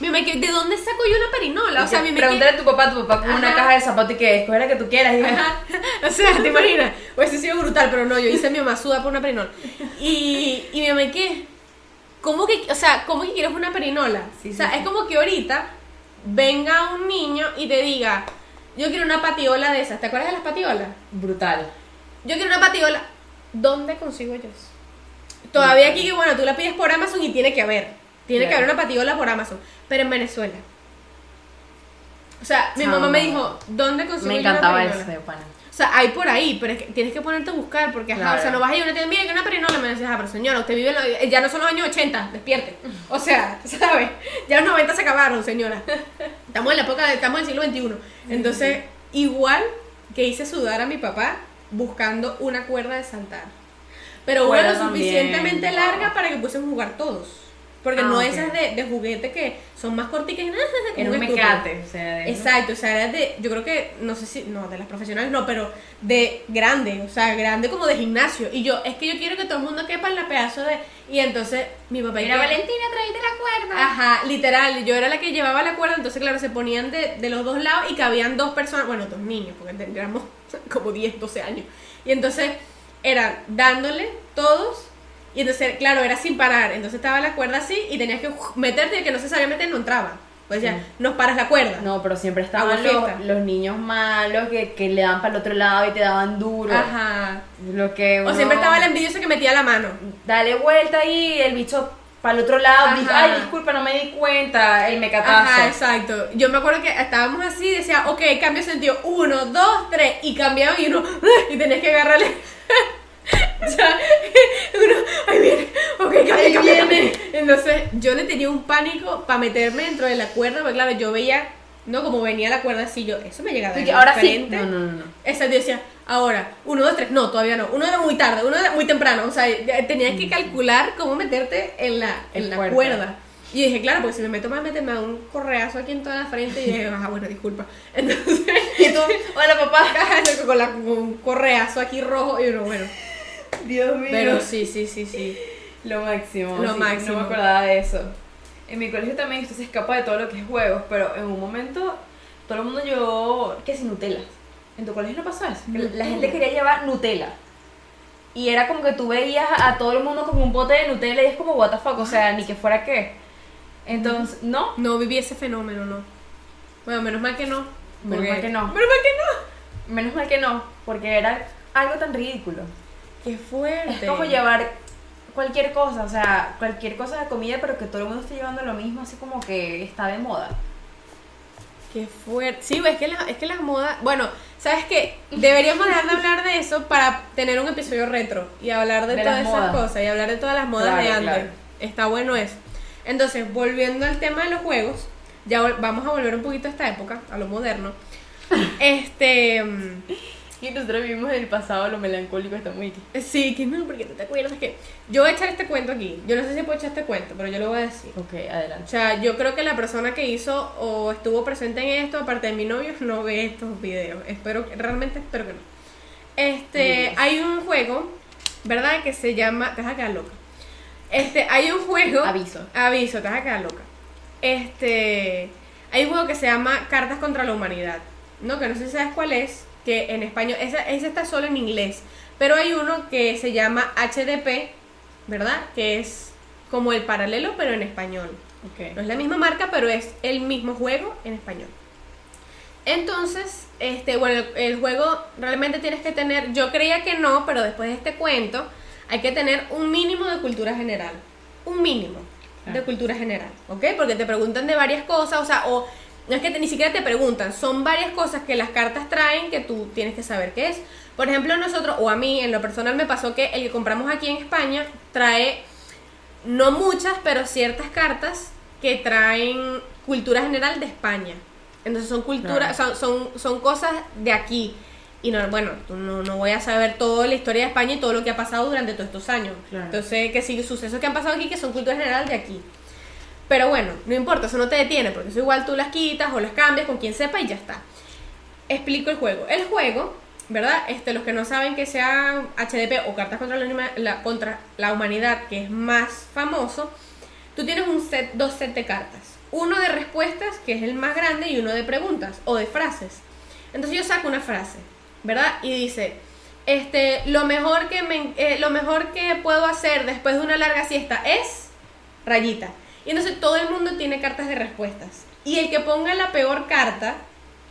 Mi mamá. ¿de dónde saco yo una perinola? O sea, mi. Pregúntale a tu papá, tu papá con una caja de zapatos y que escoge la que tú quieras. Y Ajá. O sea, ¿te imaginas? Hubiese sido brutal, pero no, yo hice mi mamá suda por una perinola. Y, y mi mamá, ¿y qué? ¿Cómo que, o sea, cómo que quieres una perinola? Sí, o sea, sí. es como que ahorita venga un niño y te diga, yo quiero una patiola de esas. ¿Te acuerdas de las patiolas? Brutal. Yo quiero una patiola. ¿Dónde consigo yo eso? Todavía aquí que bueno, tú la pides por Amazon y tiene que haber. Tiene que haber una patiola por Amazon. Pero en Venezuela. O sea, mi mamá me dijo, ¿dónde consigo Me yo una encantaba perinola? eso de pana. O sea, hay por ahí, pero es que tienes que ponerte a buscar, porque ajá, Claro. o sea, no vas a ir a una tienda, mira que una perinola, me dices, ah, pero señora, usted vive en los- ya no son los años 80, despierte. O sea, ¿sabes? Ya los 90 se acabaron, señora. Estamos en la época, de, estamos en el siglo XXI. Entonces, igual que hice sudar a mi papá buscando una cuerda de saltar. Pero una Cuerda lo suficientemente larga para que pudiésemos jugar todos. Porque Ah, no esas de, de juguete que son más corticas Era un mecate, o sea, de- Exacto, o sea, era de, yo creo que, no sé si, no, de las profesionales no, pero de grande, o sea, grande como de gimnasio. Y yo, es que yo quiero que todo el mundo quepa en la pedazo de, y entonces mi papá Mira, Valentina, tráete la cuerda. Ajá, literal, yo era la que llevaba la cuerda, entonces claro, se ponían de, de los dos lados y cabían dos personas, bueno, dos niños, porque tendríamos como 10, 12 años. Y entonces eran dándole todos, y entonces, claro, era sin parar, entonces estaba la cuerda así y tenías que meterte y el que no se sabía meter no entraba. Pues ya, nos paras la cuerda. No, pero siempre estaban los, los niños malos que, que le daban para el otro lado y te daban duro. Ajá. Lo que O siempre estaba el envidioso que metía la mano. Dale vuelta y el bicho para el otro lado. Ajá. Ay, disculpa, no me di cuenta. El mecatazo. Ajá, exacto. Yo me acuerdo que estábamos así, decía, ok, cambio sentido, uno, dos, tres, y cambiaban y uno, y tenías que agarrarle. o sea, uno, ahí viene, ok, cambia, Ahí cambia, viene. cambia. Entonces, yo le tenía un pánico para meterme dentro de la cuerda, porque claro, yo veía, no, como venía la cuerda así, yo, eso me llegaba de ahora sí. No, no, no. no. Exacto, yo decía, ahora, uno, dos, tres, no, todavía no, uno era muy tarde, uno era muy temprano, o sea, tenías que calcular cómo meterte en la, en la cuerda. Y dije, claro, porque si me meto más, me da un correazo aquí en toda la frente y dije, ah, bueno, disculpa. Entonces, Y tú, hola papá. con, la, con un correazo aquí rojo y uno, bueno, Dios mío. pero sí, sí, sí, sí. Lo máximo. Lo sí, máximo. No me acordaba de eso. En mi colegio también esto se escapa de todo lo que es juegos, pero en un momento todo el mundo llevó que sin Nutella. ¿En tu colegio no pasó eso? Que La Nutella. gente quería llevar Nutella. Y era como que tú veías a todo el mundo con un bote de Nutella y es como, what the fuck, o sea, ni que fuera qué. Entonces, ¿no? No viví ese fenómeno, no. Bueno, menos mal que no. Menos porque- mal que no. Menos mal que no. Menos mal que no, porque era algo tan ridículo. Qué fuerte. Es como llevar cualquier cosa, o sea, cualquier cosa de comida, pero que todo el mundo esté llevando lo mismo, así como que está de moda. Qué fuerte. Sí, es que, la- es que las modas. Bueno, ¿sabes qué? Deberíamos dejar de hablar de eso para tener un episodio retro y hablar de, De todas esas modas. cosas y hablar de todas las modas Claro, de antes. claro. Está bueno eso. Entonces, volviendo al tema de los juegos, ya vamos a volver un poquito a esta época, a lo moderno. Este. Y nosotros vivimos en el pasado, lo melancólico está muy... Sí, que no, porque tú te acuerdas que. Yo voy a echar este cuento aquí. Yo no sé si puedo echar este cuento, pero yo lo voy a decir. Ok, O adelante. sea, yo creo que la persona que hizo o estuvo presente en esto, aparte de mi novio, no ve estos videos. Espero, que- realmente espero que no. Este, hay un juego, ¿verdad? Que se llama. Te vas a quedar loca. Este, hay un juego. Aviso. Aviso, te vas a quedar loca. Este, hay un juego que se llama Cartas contra la Humanidad. No, que no sé si sabes cuál es. Que en español, ese, ese está solo en inglés. Pero hay uno que se llama HDP, ¿verdad? Que es como el paralelo, pero en español. No es la misma marca, pero es el mismo juego en español. Entonces, este, bueno, el, el juego realmente tienes que tener, yo creía que no, pero después de este cuento, hay que tener un mínimo de cultura general. Un mínimo de cultura general, ¿ok? Porque te preguntan de varias cosas, o sea, o no es que te- ni siquiera te preguntan, son varias cosas que las cartas traen que tú tienes que saber qué es. Por ejemplo, nosotros, o a mí en lo personal me pasó que el que compramos aquí en España trae, no muchas, pero ciertas cartas que traen cultura general de España. Entonces son culturas, son, son, son cosas de aquí. Y no, bueno, no, no voy a saber toda la historia de España y todo lo que ha pasado durante todos estos años. Claro. Entonces, que sí, sucesos que han pasado aquí que son cultura general de aquí. Pero bueno, no importa, eso no te detiene, porque eso igual tú las quitas o las cambias con quien sepa y ya está. Explico el juego. El juego, ¿verdad? Este, los que no saben que sea HDP o Cartas contra la, contra la Humanidad, que es más famoso, tú tienes un set, dos sets de cartas. Uno de respuestas, que es el más grande, y uno de preguntas o de frases. Entonces yo saco una frase, ¿verdad? Y dice, este, lo mejor que me, eh, lo mejor que puedo hacer después de una larga siesta es rayita. Y entonces todo el mundo tiene cartas de respuestas. Y el que ponga la peor carta,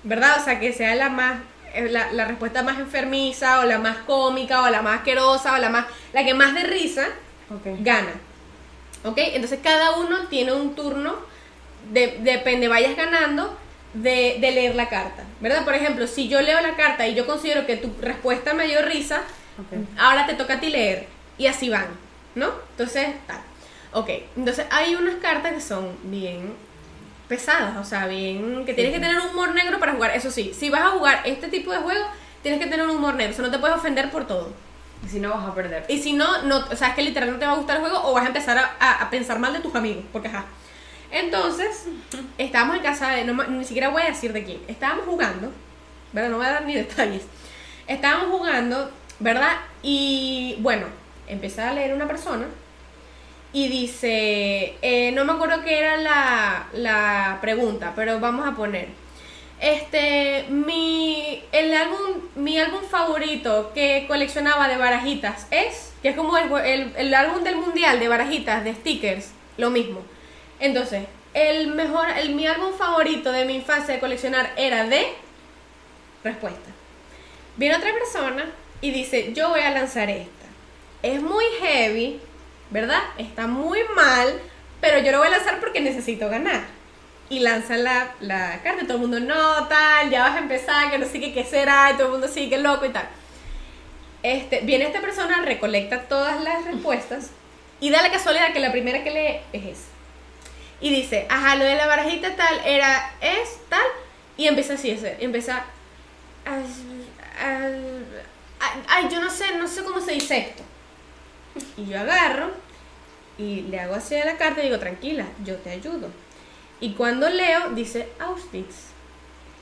¿verdad? O sea, que sea la más eh, la, la respuesta más enfermiza o la más cómica o la más asquerosa o la más la que más de risa gana. ¿Ok? Entonces cada uno tiene un turno, de, depende, vayas ganando, de, de leer la carta. ¿Verdad? Por ejemplo, si yo leo la carta y yo considero que tu respuesta me dio risa, ahora te toca a ti leer. Y así van, ¿no? Entonces, tal. Ok, entonces hay unas cartas que son bien pesadas, o sea, bien... que tienes que tener un humor negro para jugar. Eso sí, si vas a jugar este tipo de juego, tienes que tener un humor negro, o sea, no te puedes ofender por todo. Y si no vas a perder. Y si no, no, o sea, es que literal no te va a gustar el juego o vas a empezar a, a- a pensar mal de tus amigos, porque ajá. Entonces, estábamos en casa de, no ni siquiera voy a decir de quién, estábamos jugando, ¿verdad? No voy a dar ni detalles. Estábamos jugando, ¿verdad? Y bueno, empecé a leer una persona y dice, eh, no me acuerdo qué era la, la pregunta, pero vamos a poner. Este, mi, el álbum, mi álbum favorito que coleccionaba de barajitas es, que es como el, el, el álbum del mundial de barajitas, de stickers, lo mismo. Entonces, el mejor, el, mi álbum favorito de mi infancia de coleccionar era de respuesta. Viene otra persona y dice, yo voy a lanzar esta. Es muy heavy, ¿verdad? Está muy mal, pero yo lo voy a lanzar porque necesito ganar. Y lanza la, la carta todo el mundo, no, tal, ya vas a empezar, que no sé qué, qué será, y todo el mundo sigue que loco y tal. Este, viene esta persona, recolecta todas las respuestas y da la casualidad que la primera que lee es esa. Y dice, ajá, lo de la barajita tal era, es tal, y empieza así, ese, empieza, "Ay, ay, ay, yo no sé, no sé cómo se dice esto. Y yo agarro y le hago así a la carta y digo, tranquila, yo te ayudo. Y cuando leo, dice Auschwitz.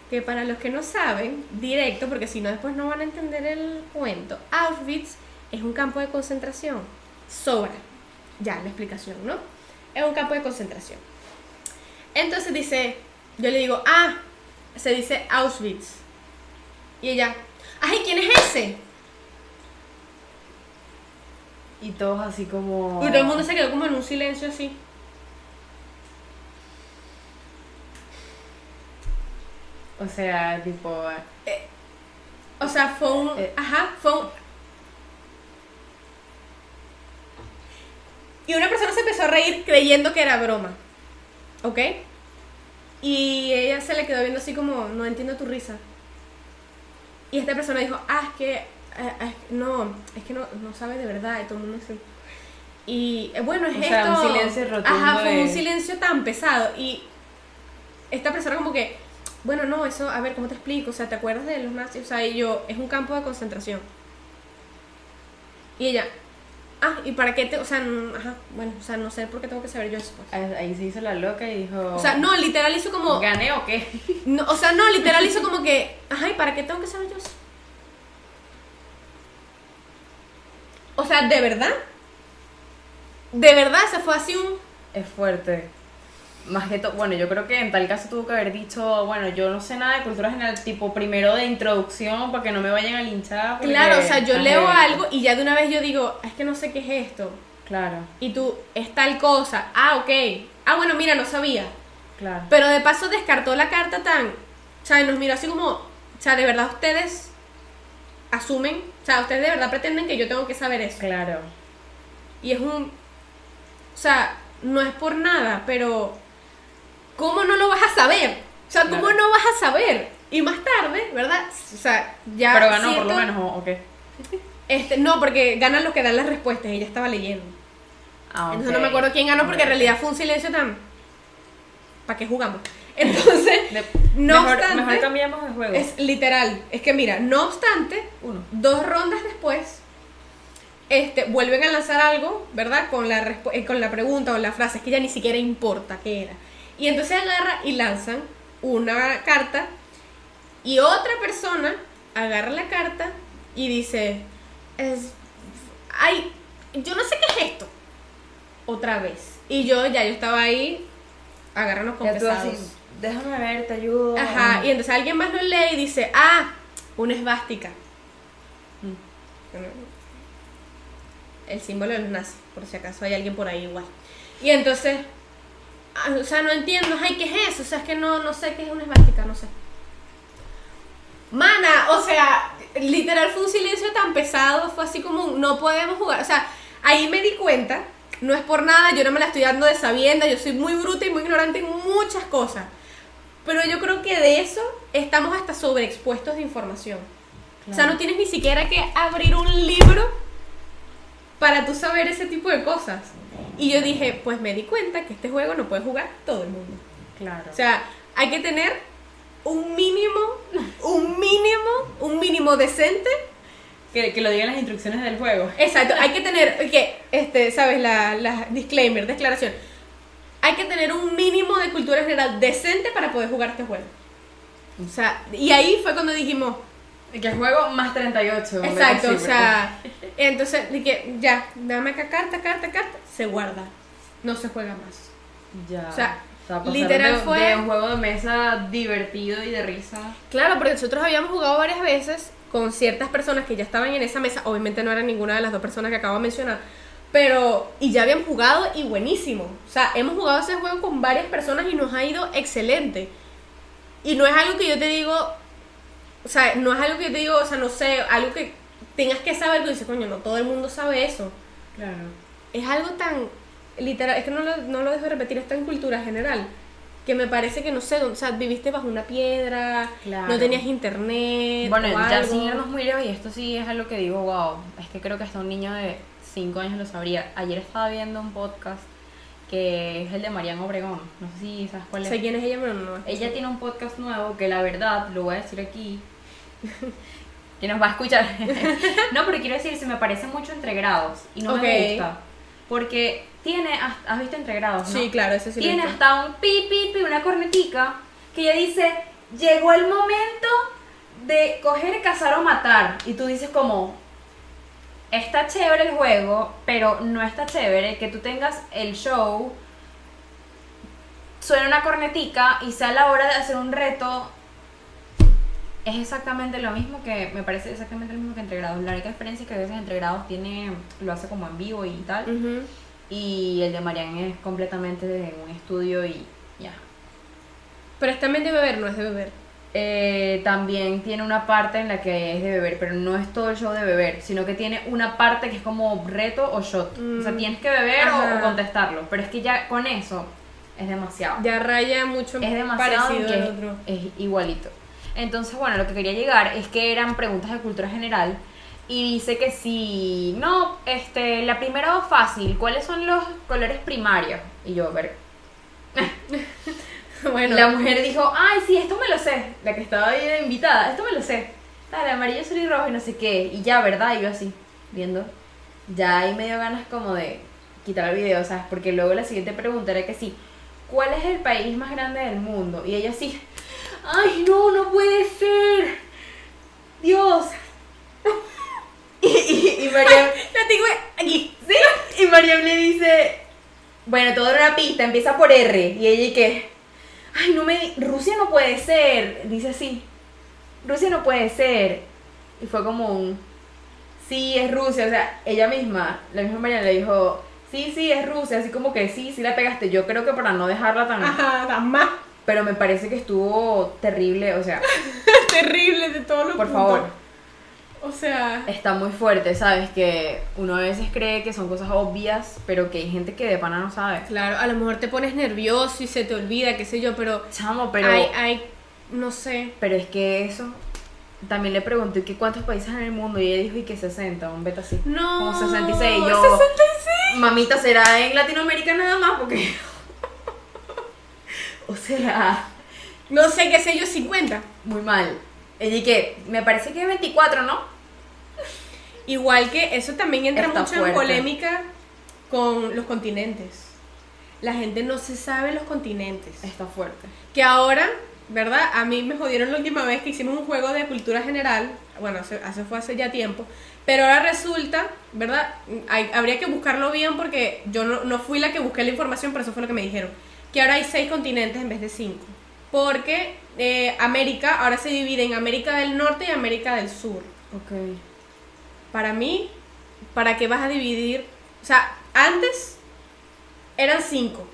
Que para los que no saben, directo, porque si no después no van a entender el cuento, Auschwitz es un campo de concentración. Sobra. Ya, la explicación, ¿no? Es un campo de concentración. Entonces dice, yo le digo, ah, se dice Auschwitz. Y ella, ay, ¿quién es ese? Y todos así como. Y todo el mundo se quedó como en un silencio así. O sea, tipo. O sea, fue un. Eh. Ajá, fue un. Y una persona se empezó a reír creyendo que era broma. ¿Ok? Y ella se le quedó viendo así como, no entiendo tu risa. Y esta persona dijo, ah, es que. Eh, eh, no, es que no, no sabes de verdad. Y todo el mundo así. Y eh, bueno, es O sea, un esto. silencio rotundo Ajá, fue un silencio tan pesado. Y esta persona como que, bueno, no, eso, a ver, ¿cómo te explico? O sea, ¿te acuerdas de los nazis? O sea, y yo, es un campo de concentración. Y ella, ah, ¿y para qué te, o sea, n- ajá, bueno, o sea, no sé por qué tengo que saber yo eso. pues. Ahí ahí se hizo la loca y dijo. O sea, no, literal hizo como, ¿Gané o qué? no, o sea, no, literal hizo como que, ajá, ¿y para qué tengo que saber yo eso? O sea, ¿de verdad? ¿De verdad? Se fue así un... Es fuerte. Más que todo, bueno, yo creo que en tal caso tuvo que haber dicho, bueno, yo no sé nada de cultura general, tipo primero de introducción para que no me vayan a linchar. porque- Claro, o sea, yo Ajá, leo algo y ya de una vez yo digo, es que no sé qué es esto. Claro, Y tú, es tal cosa. Ah, ok. Ah, bueno, mira, no sabía. claro. Pero de paso descartó la carta tan. O sea, nos miró así como. O sea, de verdad ustedes asumen. O sea, ustedes de verdad pretenden que yo tengo que saber eso. Claro. Y es un. O sea, no es por nada, pero. ¿Cómo no lo vas a saber? O sea, ¿cómo Claro. no vas a saber? Y más tarde, ¿verdad? O sea, ya. Pero ganó por lo menos, ¿o qué? Este, no, porque ganan los que dan las respuestas. Ella estaba leyendo. Ah, Entonces no me acuerdo quién ganó porque en realidad fue un silencio tan. ¿Para qué jugamos? Entonces, no mejor, obstante, mejor cambiamos de juego. es literal. Es que mira, no obstante, Uno. dos rondas después, este, vuelven a lanzar algo, ¿verdad? Con la, eh, con la pregunta o la frase, es que ya ni siquiera importa qué era. Y entonces agarra y lanzan una carta y otra persona agarra la carta y dice, es, ay, yo no sé qué es esto. Otra vez. Y yo ya, yo estaba ahí, agárranos con pesados. Déjame ver, te ayudo. Ajá, y entonces alguien más lo lee y dice, ah, una esvástica. Mm. El símbolo de los nazis, por si acaso hay alguien por ahí igual. Y entonces, ah, o sea, no entiendo, ay, ¿qué es eso? O sea, es que no, no sé qué es una esvástica, no sé. Mana, o sea, literal fue un silencio tan pesado, fue así como no podemos jugar. O sea, ahí me di cuenta, no es por nada, yo no me la estoy dando de sabienda, yo soy muy bruta y muy ignorante en muchas cosas. Pero yo creo que de eso estamos hasta sobreexpuestos de información. O sea, no tienes ni siquiera que abrir un libro para tú saber ese tipo de cosas. Y yo dije, pues me di cuenta que este juego no puede jugar todo el mundo. Claro. O sea, hay que tener un mínimo, un mínimo, un mínimo decente. que, que lo digan las instrucciones del juego. Exacto, hay que tener, que, este, sabes, la, la disclaimer, declaración. Hay que tener un mínimo de cultura general decente para poder jugar este juego. O sea, y ahí fue cuando dijimos, Que juego más 38. hombre, Exacto, o sea, entonces dije, ya, dame acá carta, carta, carta, se guarda, no se juega más. Ya. o sea, pasaron literal de, fue- de un juego de mesa divertido y de risa. Claro, porque nosotros habíamos jugado varias veces con ciertas personas que ya estaban en esa mesa, obviamente no era ninguna de las dos personas que acabo de mencionar, pero, y ya habían jugado y buenísimo. O sea, hemos jugado ese juego con varias personas y nos ha ido excelente. Y no es algo que yo te digo, o sea, no es algo que yo te digo, o sea, no sé, algo que tengas que saber, tú dices, coño, no todo el mundo sabe eso. Claro. es algo tan literal, es que no lo, no lo dejo de repetir, es tan cultura general, que me parece que no sé, o sea, viviste bajo una piedra, Claro. no tenías internet. Bueno, o ya algo. sin irnos muy lejos, y esto sí es algo que digo, wow, es que creo que hasta un niño de 5 años lo sabría. Ayer estaba viendo un podcast que es el de Mariana Obregón, no sé si sabes cuál es. Sé quién es ella, pero no. Ella tiene un podcast nuevo que la verdad, lo voy a decir aquí, que nos va a escuchar. no, pero quiero decir, se me parece mucho entre grados y no me gusta. Porque tiene, has has visto entre grados, ¿no? Sí, claro, ese sí Tiene hasta un pi, pi, pi, una cornetica que ella dice, llegó el momento de coger, cazar o matar. Y tú dices como, está chévere el juego, pero no está chévere que tú tengas el show, suena una cornetica y sea la hora de hacer un reto. Es exactamente lo mismo que, me parece exactamente lo mismo que entre grados. La única diferencia es que a veces entre grados tiene, lo hace como en vivo y tal. Y el de Marianne es completamente de un estudio y ya. Pero es también de beber, no es de beber. Eh, también tiene una parte en la que es de beber, pero no es todo el show de beber, sino que tiene una parte que es como reto o shot. O sea, Mm. tienes que beber o, o contestarlo. Pero es que ya con eso es demasiado. Ya raya mucho es demasiado parecido al es, otro. es igualito. Entonces, bueno, lo que quería llegar es que eran preguntas de cultura general. Y dice que si, no, este, la primera va fácil, ¿cuáles son los colores primarios? Y yo, a ver, bueno, la mujer dijo, ay, sí, esto me lo sé. La que estaba ahí de invitada, esto me lo sé. Dale, amarillo, azul y rojo y no sé qué. Y ya, ¿verdad? Y yo así, viendo. Ya ahí me dio ganas como de quitar el video, ¿sabes? Porque luego la siguiente pregunta era que sí, ¿cuál es el país más grande del mundo? Y ella así, ay, no, no puede ser. Dios. y, y, y Mariam, la tengo aquí. ¿sí? Y Mariam le dice, bueno, todo era una pista, empieza por R. Y ella y que, ay, no me, di- Rusia no puede ser. Dice así, Rusia no puede ser. Y fue como un, sí, es Rusia. O sea, ella misma, la misma Mariam le dijo, sí, sí, es Rusia. Así como que sí, sí la pegaste. Yo creo que para no dejarla tan... Ajá, tan más Pero me parece que estuvo terrible, o sea, terrible de todos los por favor. O sea, Está muy fuerte, ¿sabes? Que uno a veces cree que son cosas obvias, pero que hay gente que de pana no sabe. claro, a lo mejor te pones nervioso y se te olvida, qué sé yo, pero Chamo, pero, hay, hay, no sé. pero es que eso... También le pregunté que cuántos países en el mundo y ella dijo y que 60, un beta así. No. Como 66. Yo, 66. mamita, será en Latinoamérica nada más porque... o sea, No sé, qué sé yo, 50. muy mal. Ella y que, me parece que 24, ¿no? Igual que eso también entra Está mucho en fuerte. polémica con los continentes. La gente no se sabe los continentes. Está fuerte. Que ahora, ¿verdad? A mí me jodieron la última vez que hicimos un juego de cultura general. Bueno, hace, hace- fue hace ya tiempo. Pero ahora resulta, ¿verdad? Hay- habría que buscarlo bien porque yo no, no fui la que busqué la información, pero eso fue lo que me dijeron. Que ahora hay seis continentes en vez de cinco. Porque eh, América ahora se divide en América del Norte y América del Sur. Ok. Para mí, ¿para qué vas a dividir? O sea, antes eran cinco,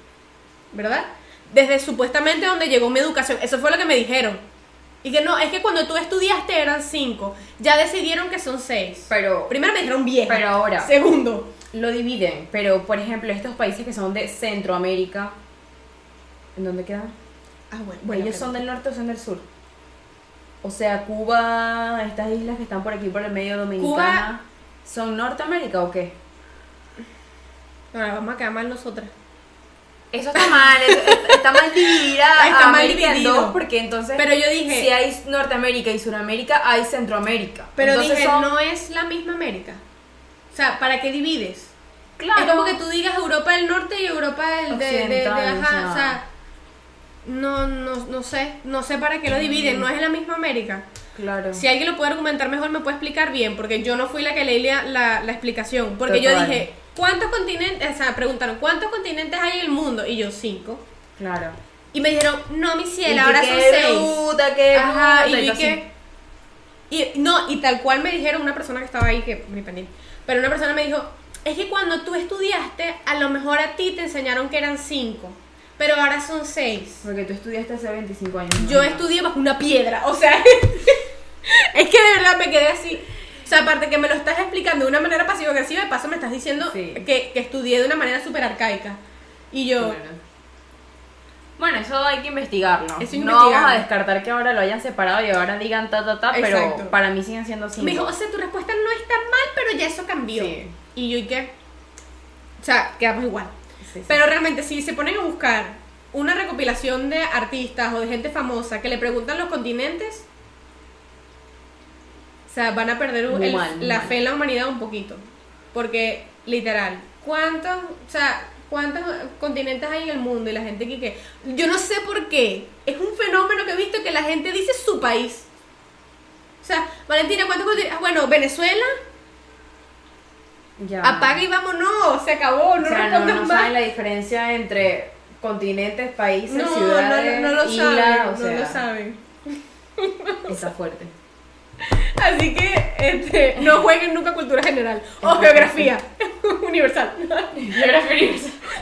¿verdad? Desde supuestamente donde llegó mi educación. Eso fue lo que me dijeron. Y que no, es que cuando tú estudiaste eran cinco. Ya decidieron que son seis. Pero, Primero me dijeron vieja. pero ahora, Segundo. lo dividen. Pero, por ejemplo, estos países que son de Centroamérica, ¿en dónde quedan? Ah, bueno. ¿Ellos son del norte o son del sur? O sea, Cuba, estas islas que están por aquí por el medio dominicana, ¿son Norteamérica o qué? Ahora vamos a quedar mal nosotras. Eso está mal, es- es- está mal dividida. Está mal América en dividido. porque entonces Pero yo dije- si hay Norteamérica y Suramérica, hay Centroamérica. Pero Entonces dije, son- no es la misma América. O sea, ¿para qué divides? Claro. Es como que tú digas Europa del Norte y Europa del de, de- de- ajá, o o sea. No, no, no sé, no sé para qué lo dividen, no es en la misma América. Claro. Si alguien lo puede argumentar mejor, me puede explicar bien, porque yo no fui la que leí la, la, la explicación. Porque yo dije, ¿cuántos continentes? O sea, preguntaron, ¿cuántos continentes hay en el mundo? Y yo, cinco. Claro. Y me dijeron, no, mi cielo, ahora son seis. qué Ajá, y entonces- que. Y, no, y tal cual me dijeron una persona que estaba ahí, que mi pendiente. Pero una persona me dijo: Es que cuando tú estudiaste, a lo mejor a ti te enseñaron que eran cinco, pero ahora son seis. Porque tú estudiaste hace 25 años. ¿no? Yo estudié bajo una piedra, o sea. es que de verdad me quedé así. O sea, aparte que me lo estás explicando de una manera pasivo-agresiva, de paso me estás diciendo Sí. que, que estudié de una manera súper arcaica. Y yo. Bueno. Bueno, eso hay que investigarlo. Eso no vamos a descartar que ahora lo hayan separado y ahora digan ta ta ta, pero Exacto. para mí siguen siendo cinco. Me dijo, o sea, tu respuesta no está mal, pero ya eso cambió. Sí. Y yo, ¿y qué? O sea, quedamos igual. Sí. Pero realmente, si se ponen a buscar una recopilación de artistas o de gente famosa que le preguntan los continentes, o sea, van a perder Muy el- mal, muy la mal. fe en la humanidad un poquito. Porque, literal, ¿cuántos, o sea, cuántos continentes hay en el mundo? Y la gente que, que yo no sé por qué, es un fenómeno que he visto que la gente dice su país. O sea, Valentina, ¿cuántos continentes? Ah, Bueno, Venezuela, Ya. apaga y vámonos, se acabó, no o sea, no, respondas no más. saben la diferencia entre continentes, países, No, ciudades, no, no, lo islas, saben, o no lo saben. Está fuerte. Así que este, no jueguen nunca cultura general o geografía universal.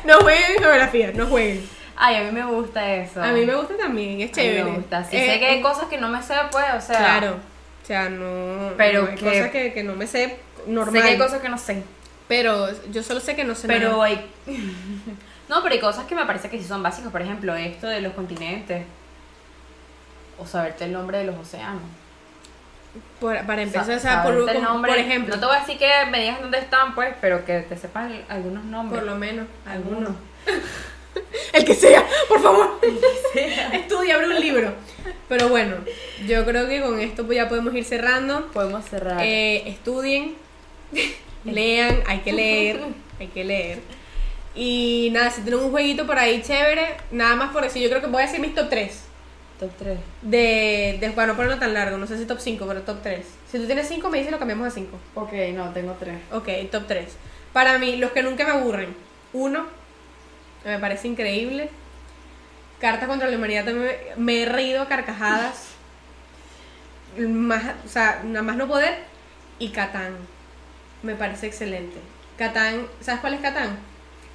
No jueguen geografía, no jueguen. Ay, a mí me gusta eso. A mí me gusta también, es A mí chévere. me gusta. Sí, Eh, sé que hay eh, cosas que no me sé, pues, o sea. Claro. O sea, no. Pero no hay que- cosas que, que no me sé normal. Sé que hay cosas que no sé. Pero yo solo sé que no sé Pero nada. hay. No, pero hay cosas que me parece que sí son básicas. Por ejemplo, esto de los continentes. O saberte el nombre de los océanos. Por- para empezar, o sea, por, el nombre. por ejemplo. No te voy a decir que me digas dónde están, pues, pero que te sepas el- algunos nombres. Por lo menos, algunos. El que sea, por favor. Estudia, abre un libro. Pero bueno, yo creo que con esto pues ya podemos ir cerrando. Podemos cerrar. Eh, estudien, lean, hay que leer, hay que leer. Y nada, si tienen un jueguito por ahí chévere, nada más por decir, yo creo que voy a decir mis top 3. Top 3. De, de para no ponerlo tan largo, no sé si top 5, pero top 3. Si tú tienes 5, me dices lo cambiamos a 5. Ok, no, tengo 3. Ok, top 3. Para mí, los que nunca me aburren. Uno, me parece increíble. Carta contra la humanidad también me, me he reído a carcajadas. Más, o sea, nada más no poder. Y Catán. Me parece excelente. Catán, ¿sabes cuál es Catán?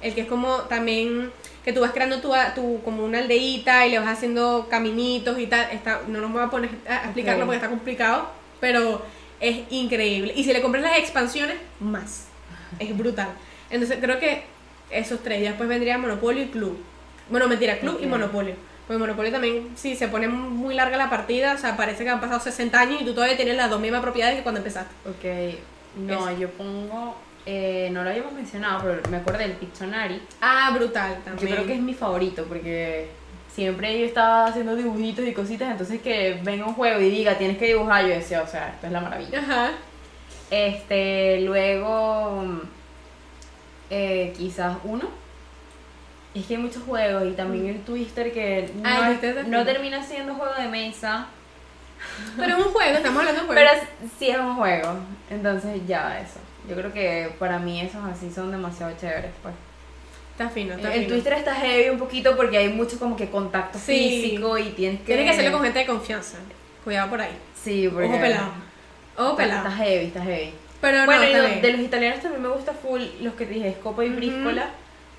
El que es como también que tú vas creando tu, tu como una aldeíta y le vas haciendo caminitos y tal. Está, no nos voy a poner a explicarlo porque está complicado, pero es increíble. Y si le compras las expansiones, más. Es brutal. Entonces creo que esos tres. Ya después vendría Monopolio y Club. Bueno, mentira, Club y. Monopolio. Pues Monopolio también, si se pone muy larga la partida, o sea, parece que han pasado 60 años y tú todavía tienes las dos mismas propiedades que cuando empezaste. Ok, no, yo pongo, eh, no lo habíamos mencionado, pero me acuerdo del Pictionary. Ah, brutal Yo también. creo que es mi favorito porque siempre yo estaba haciendo dibujitos y cositas, entonces que venga un juego y diga tienes que dibujar, yo decía, o sea, esto es la maravilla. Ajá. Este, luego, eh, quizás uno. Es que hay muchos juegos y también el Twister que no, Ah, no termina siendo juego de mesa, Pero es un juego, estamos hablando de un juego. pero sí es un juego. Entonces ya eso. Yo creo que para mí esos así son demasiado chéveres, pues. Está fino, está El fino. Twister está heavy un poquito porque hay mucho como que contacto Sí. físico y tienes que... Tienes que hacerlo con gente de confianza. Cuidado por ahí. Sí, porque... Ojo pelado. Ojo pelado. está heavy, está heavy. Pero bueno, no, y bien. de los italianos también me gusta full los que te dije, Scopa y. Bríscola,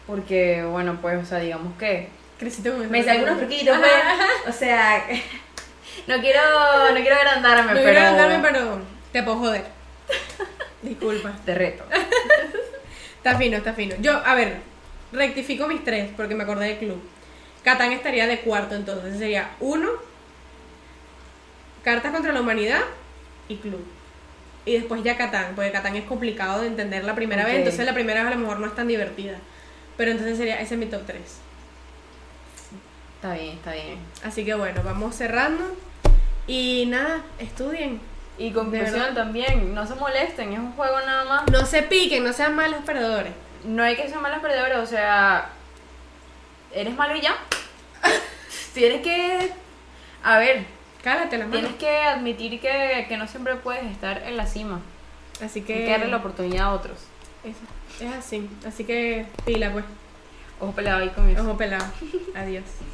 porque, bueno, pues, o sea, digamos que Creciste con me sé algunos truquitos, pues, o sea, no quiero, no quiero agrandarme, No pero... quiero andarme, pero te puedo joder. Disculpa. Te reto. Está fino, está fino. Yo, a ver, rectifico mis tres porque me acordé del club. Catán estaría de cuarto entonces. Sería uno, Cartas contra la Humanidad y club. Y después ya Catán, porque Catán es complicado de entender la primera vez, entonces la primera vez a lo mejor no es tan divertida. Pero entonces sería, ese es mi top 3. Está bien, está bien. Así que bueno, vamos cerrando. Y nada, estudien. Y conclusión también, no se molesten, es un juego nada más. No se piquen, no sean malos perdedores. No hay que ser malos perdedores, o sea, eres malo y ya. Tienes que, a ver, Cálate las manos. tienes que admitir que, que no siempre puedes estar en la cima. Así Hay que. que darle la oportunidad a otros. Eso, es así. Así que pila, pues. Ojo pelado ahí con eso. Ojo pelado. Adiós.